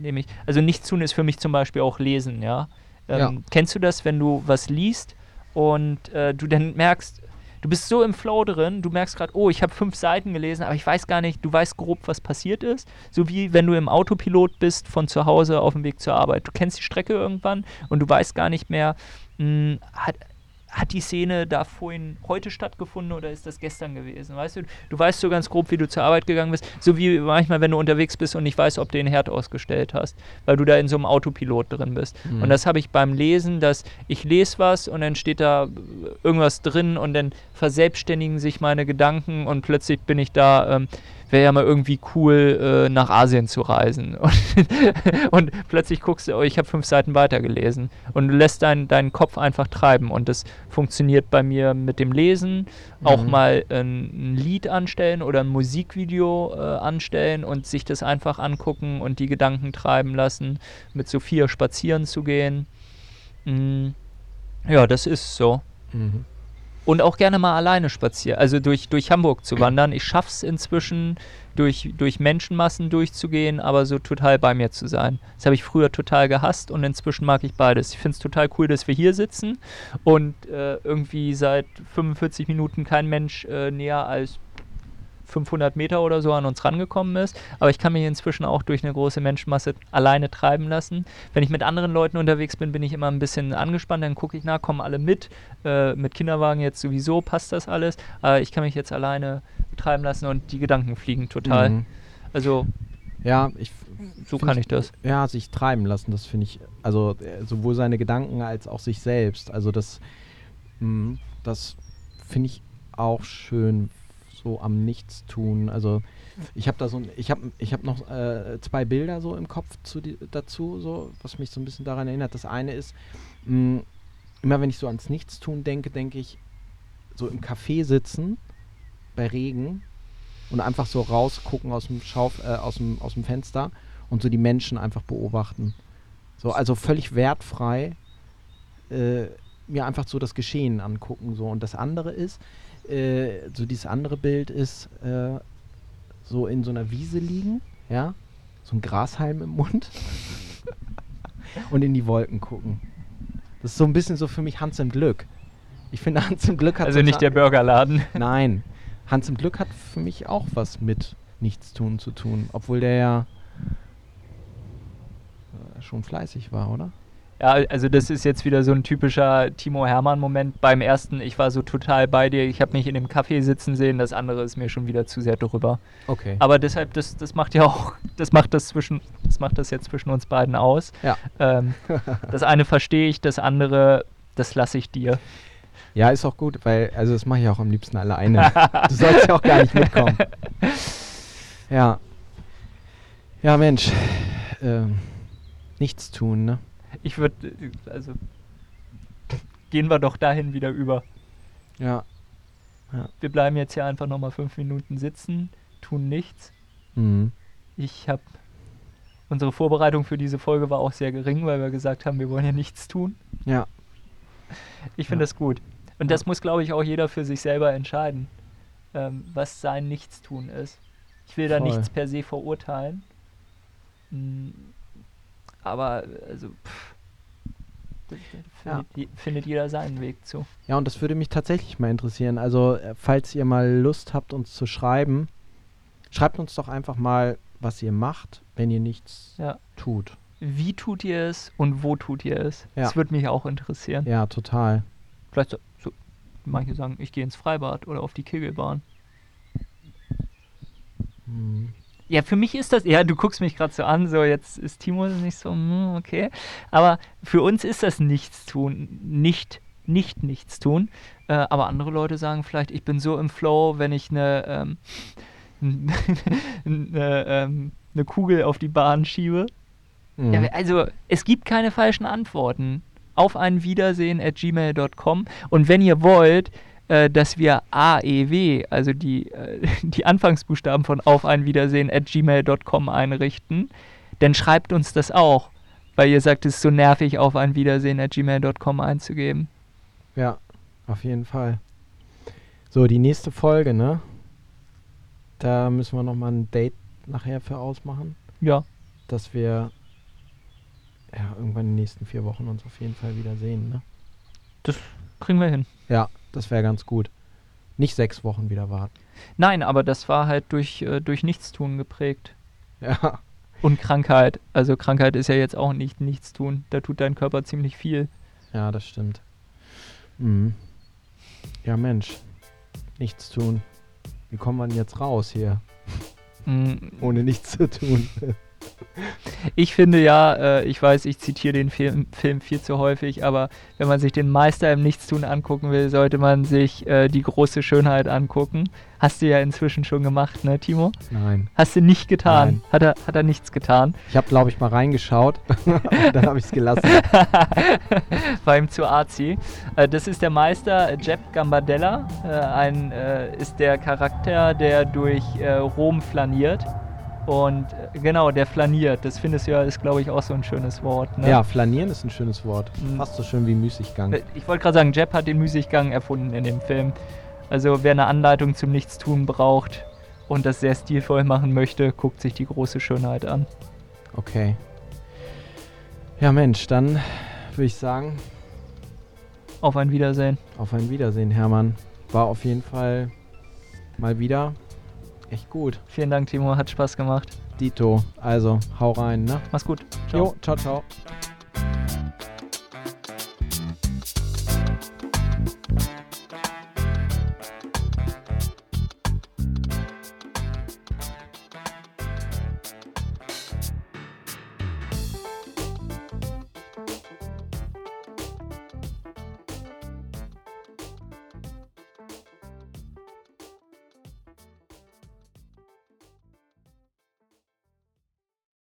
nehme ich, also nichts tun ist für mich zum Beispiel auch lesen, ja. Ähm, Ja. Kennst du das, wenn du was liest und äh, du dann merkst, du bist so im Flow drin, du merkst gerade, oh, ich habe fünf Seiten gelesen, aber ich weiß gar nicht, du weißt grob, was passiert ist. So wie wenn du im Autopilot bist von zu Hause auf dem Weg zur Arbeit. Du kennst die Strecke irgendwann und du weißt gar nicht mehr, mh, hat, hat die Szene da vorhin heute stattgefunden oder ist das gestern gewesen? Weißt du, du weißt so ganz grob, wie du zur Arbeit gegangen bist, so wie manchmal, wenn du unterwegs bist und nicht weißt, ob du den Herd ausgestellt hast, weil du da in so einem Autopilot drin bist. Mhm. Und das habe ich beim Lesen, dass ich lese was und dann steht da irgendwas drin und dann verselbstständigen sich meine Gedanken und plötzlich bin ich da, ähm, wäre ja mal irgendwie cool, äh, nach Asien zu reisen. Und, und plötzlich guckst du, oh, ich habe fünf Seiten weitergelesen. Und du lässt deinen deinen Kopf einfach treiben. Und das funktioniert bei mir mit dem Lesen. Auch Mhm. mal ein, ein Lied anstellen oder ein Musikvideo äh, anstellen und sich das einfach angucken und die Gedanken treiben lassen. Mit Sophia spazieren zu gehen. Mm, ja, das ist so. Mhm. Und auch gerne mal alleine spazieren, also durch, durch Hamburg zu wandern. Ich schaff's inzwischen, durch, durch Menschenmassen durchzugehen, aber so total bei mir zu sein. Das habe ich früher total gehasst und inzwischen mag ich beides. Ich finde es total cool, dass wir hier sitzen und äh, irgendwie seit 45 Minuten kein Mensch äh, näher als 500 Meter oder so an uns rangekommen ist. Aber ich kann mich inzwischen auch durch eine große Menschenmasse alleine treiben lassen. Wenn ich mit anderen Leuten unterwegs bin, bin ich immer ein bisschen angespannt. Dann gucke ich nach, kommen alle mit. Äh, mit Kinderwagen jetzt sowieso passt das alles. Aber ich kann mich jetzt alleine treiben lassen und die Gedanken fliegen total. Mhm. Also Ja, ich. so kann ich das. Ja, sich treiben lassen, das finde ich, also äh, sowohl seine Gedanken als auch sich selbst. Also das, mh, das finde ich auch schön, so am Nichtstun. Also ich habe da so, ein- ich habe, ich habe noch äh, zwei Bilder so im Kopf zu, die, dazu, so was mich so ein bisschen daran erinnert. Das eine ist mh, immer, wenn ich so ans Nichtstun denke, denke ich so im Café sitzen bei Regen und einfach so rausgucken aus dem Schauf, äh, aus dem aus dem Fenster und so die Menschen einfach beobachten. So also völlig wertfrei äh, mir einfach so das Geschehen angucken so und das andere ist äh, so dieses andere Bild ist äh, so in so einer Wiese liegen, ja, so ein Grashalm im Mund und in die Wolken gucken. Das ist so ein bisschen so für mich Hans im Glück. Ich finde Hans im Glück hat Also nicht der Burgerladen. Nein, Hans im Glück hat für mich auch was mit Nichtstun zu tun, obwohl der ja äh, schon fleißig war, oder? Ja, also das ist jetzt wieder so ein typischer Timo Hermann-Moment. Beim ersten, ich war so total bei dir, ich habe mich in dem Café sitzen sehen, das andere ist mir schon wieder zu sehr drüber. Okay. Aber deshalb, das, das macht ja auch, das macht das zwischen, das macht das jetzt zwischen uns beiden aus. Ja. Ähm, das eine verstehe ich, das andere, das lasse ich dir. Ja, ist auch gut, weil, also das mache ich auch am liebsten alleine. du sollst ja auch gar nicht mitkommen. Ja. Ja, Mensch. Ähm, nichts tun, ne? Ich würde, also gehen wir doch dahin wieder über. Ja. Wir bleiben jetzt hier einfach nochmal fünf Minuten sitzen, tun nichts. Mhm. Ich habe, unsere Vorbereitung für diese Folge war auch sehr gering, weil wir gesagt haben, wir wollen ja nichts tun. Ja. Ich finde Ja. das gut. Und das muss, glaube ich, auch jeder für sich selber entscheiden, ähm, was sein Nichtstun ist. Ich will da Voll. nichts per se verurteilen. Mm, Aber, also, pff, da- da Ja. findet, je- findet jeder seinen Weg zu. Ja, und das würde mich tatsächlich mal interessieren. Also, äh, falls ihr mal Lust habt, uns zu schreiben, schreibt uns doch einfach mal, was ihr macht, wenn ihr nichts Ja. tut. Wie tut ihr es und wo tut ihr es? Ja. Das würde mich auch interessieren. Ja, total. Vielleicht so, so, manche sagen, ich gehe ins Freibad oder auf die Kegelbahn. Mhm. Ja, für mich ist das, ja, du guckst mich gerade so an, so jetzt ist Timo nicht so, hm, okay. Aber für uns ist das Nichtstun, nicht, nicht Nichtstun. Äh, aber andere Leute sagen vielleicht, ich bin so im Flow, wenn ich eine, ähm, eine, ähm, eine Kugel auf die Bahn schiebe. Mhm. Ja, also, es gibt keine falschen Antworten. Auf ein Wiedersehen at gmail.com. Und wenn ihr wollt, äh, dass wir AEW, also die, äh, die Anfangsbuchstaben von auf ein Wiedersehen at gmail.com einrichten, dann schreibt uns das auch. Weil ihr sagt, es ist so nervig, auf ein Wiedersehen at gmail.com einzugeben. Ja, auf jeden Fall. So, die nächste Folge, ne? Da müssen wir nochmal ein Date nachher für ausmachen, Ja, dass wir ja, irgendwann in den nächsten vier Wochen uns auf jeden Fall wieder sehen, ne? kriegen wir hin. Ja, das wäre ganz gut. Nicht sechs Wochen wieder warten. Nein, aber das war halt durch, äh, durch Nichtstun geprägt. Ja, Und Krankheit. Also Krankheit ist ja jetzt auch nicht Nichtstun. Da tut dein Körper ziemlich viel. ja, das stimmt. Mhm. Ja, Mensch. Nichts tun. Wie kommt man jetzt raus hier, Mm, ohne nichts zu tun? Ich finde ja, äh, ich weiß, ich zitiere den Film, Film viel zu häufig, aber wenn man sich den Meister im Nichtstun angucken will, sollte man sich äh, die große Schönheit angucken. Hast du ja inzwischen schon gemacht, ne, Timo? Nein. Hast du nicht getan. Nein. Hat er, hat er nichts getan. Ich habe, glaube ich, mal reingeschaut. Dann habe ich es gelassen. War ihm zu arzi. Äh, das ist der Meister Jeb Gambardella. Ein, ist der Charakter, der durch Rom flaniert. Und äh, genau, der flaniert. Das findest du ja, ist glaube ich auch so ein schönes Wort. Ne? Ja, flanieren ist ein schönes Wort. Mhm. Fast so schön wie Müßiggang. Äh, Ich wollte gerade sagen, Jeb hat den Müßiggang erfunden in dem Film. Also wer eine Anleitung zum Nichtstun braucht und das sehr stilvoll machen möchte, guckt sich die große Schönheit an. Okay. Ja, Mensch, dann würde ich sagen, Auf ein Wiedersehen. auf ein Wiedersehen, Hermann. War auf jeden Fall mal wieder echt gut. Vielen Dank, Timo, hat Spaß gemacht. Dito, also hau rein, ne? Mach's gut. Ciao. Jo, ciao, ciao.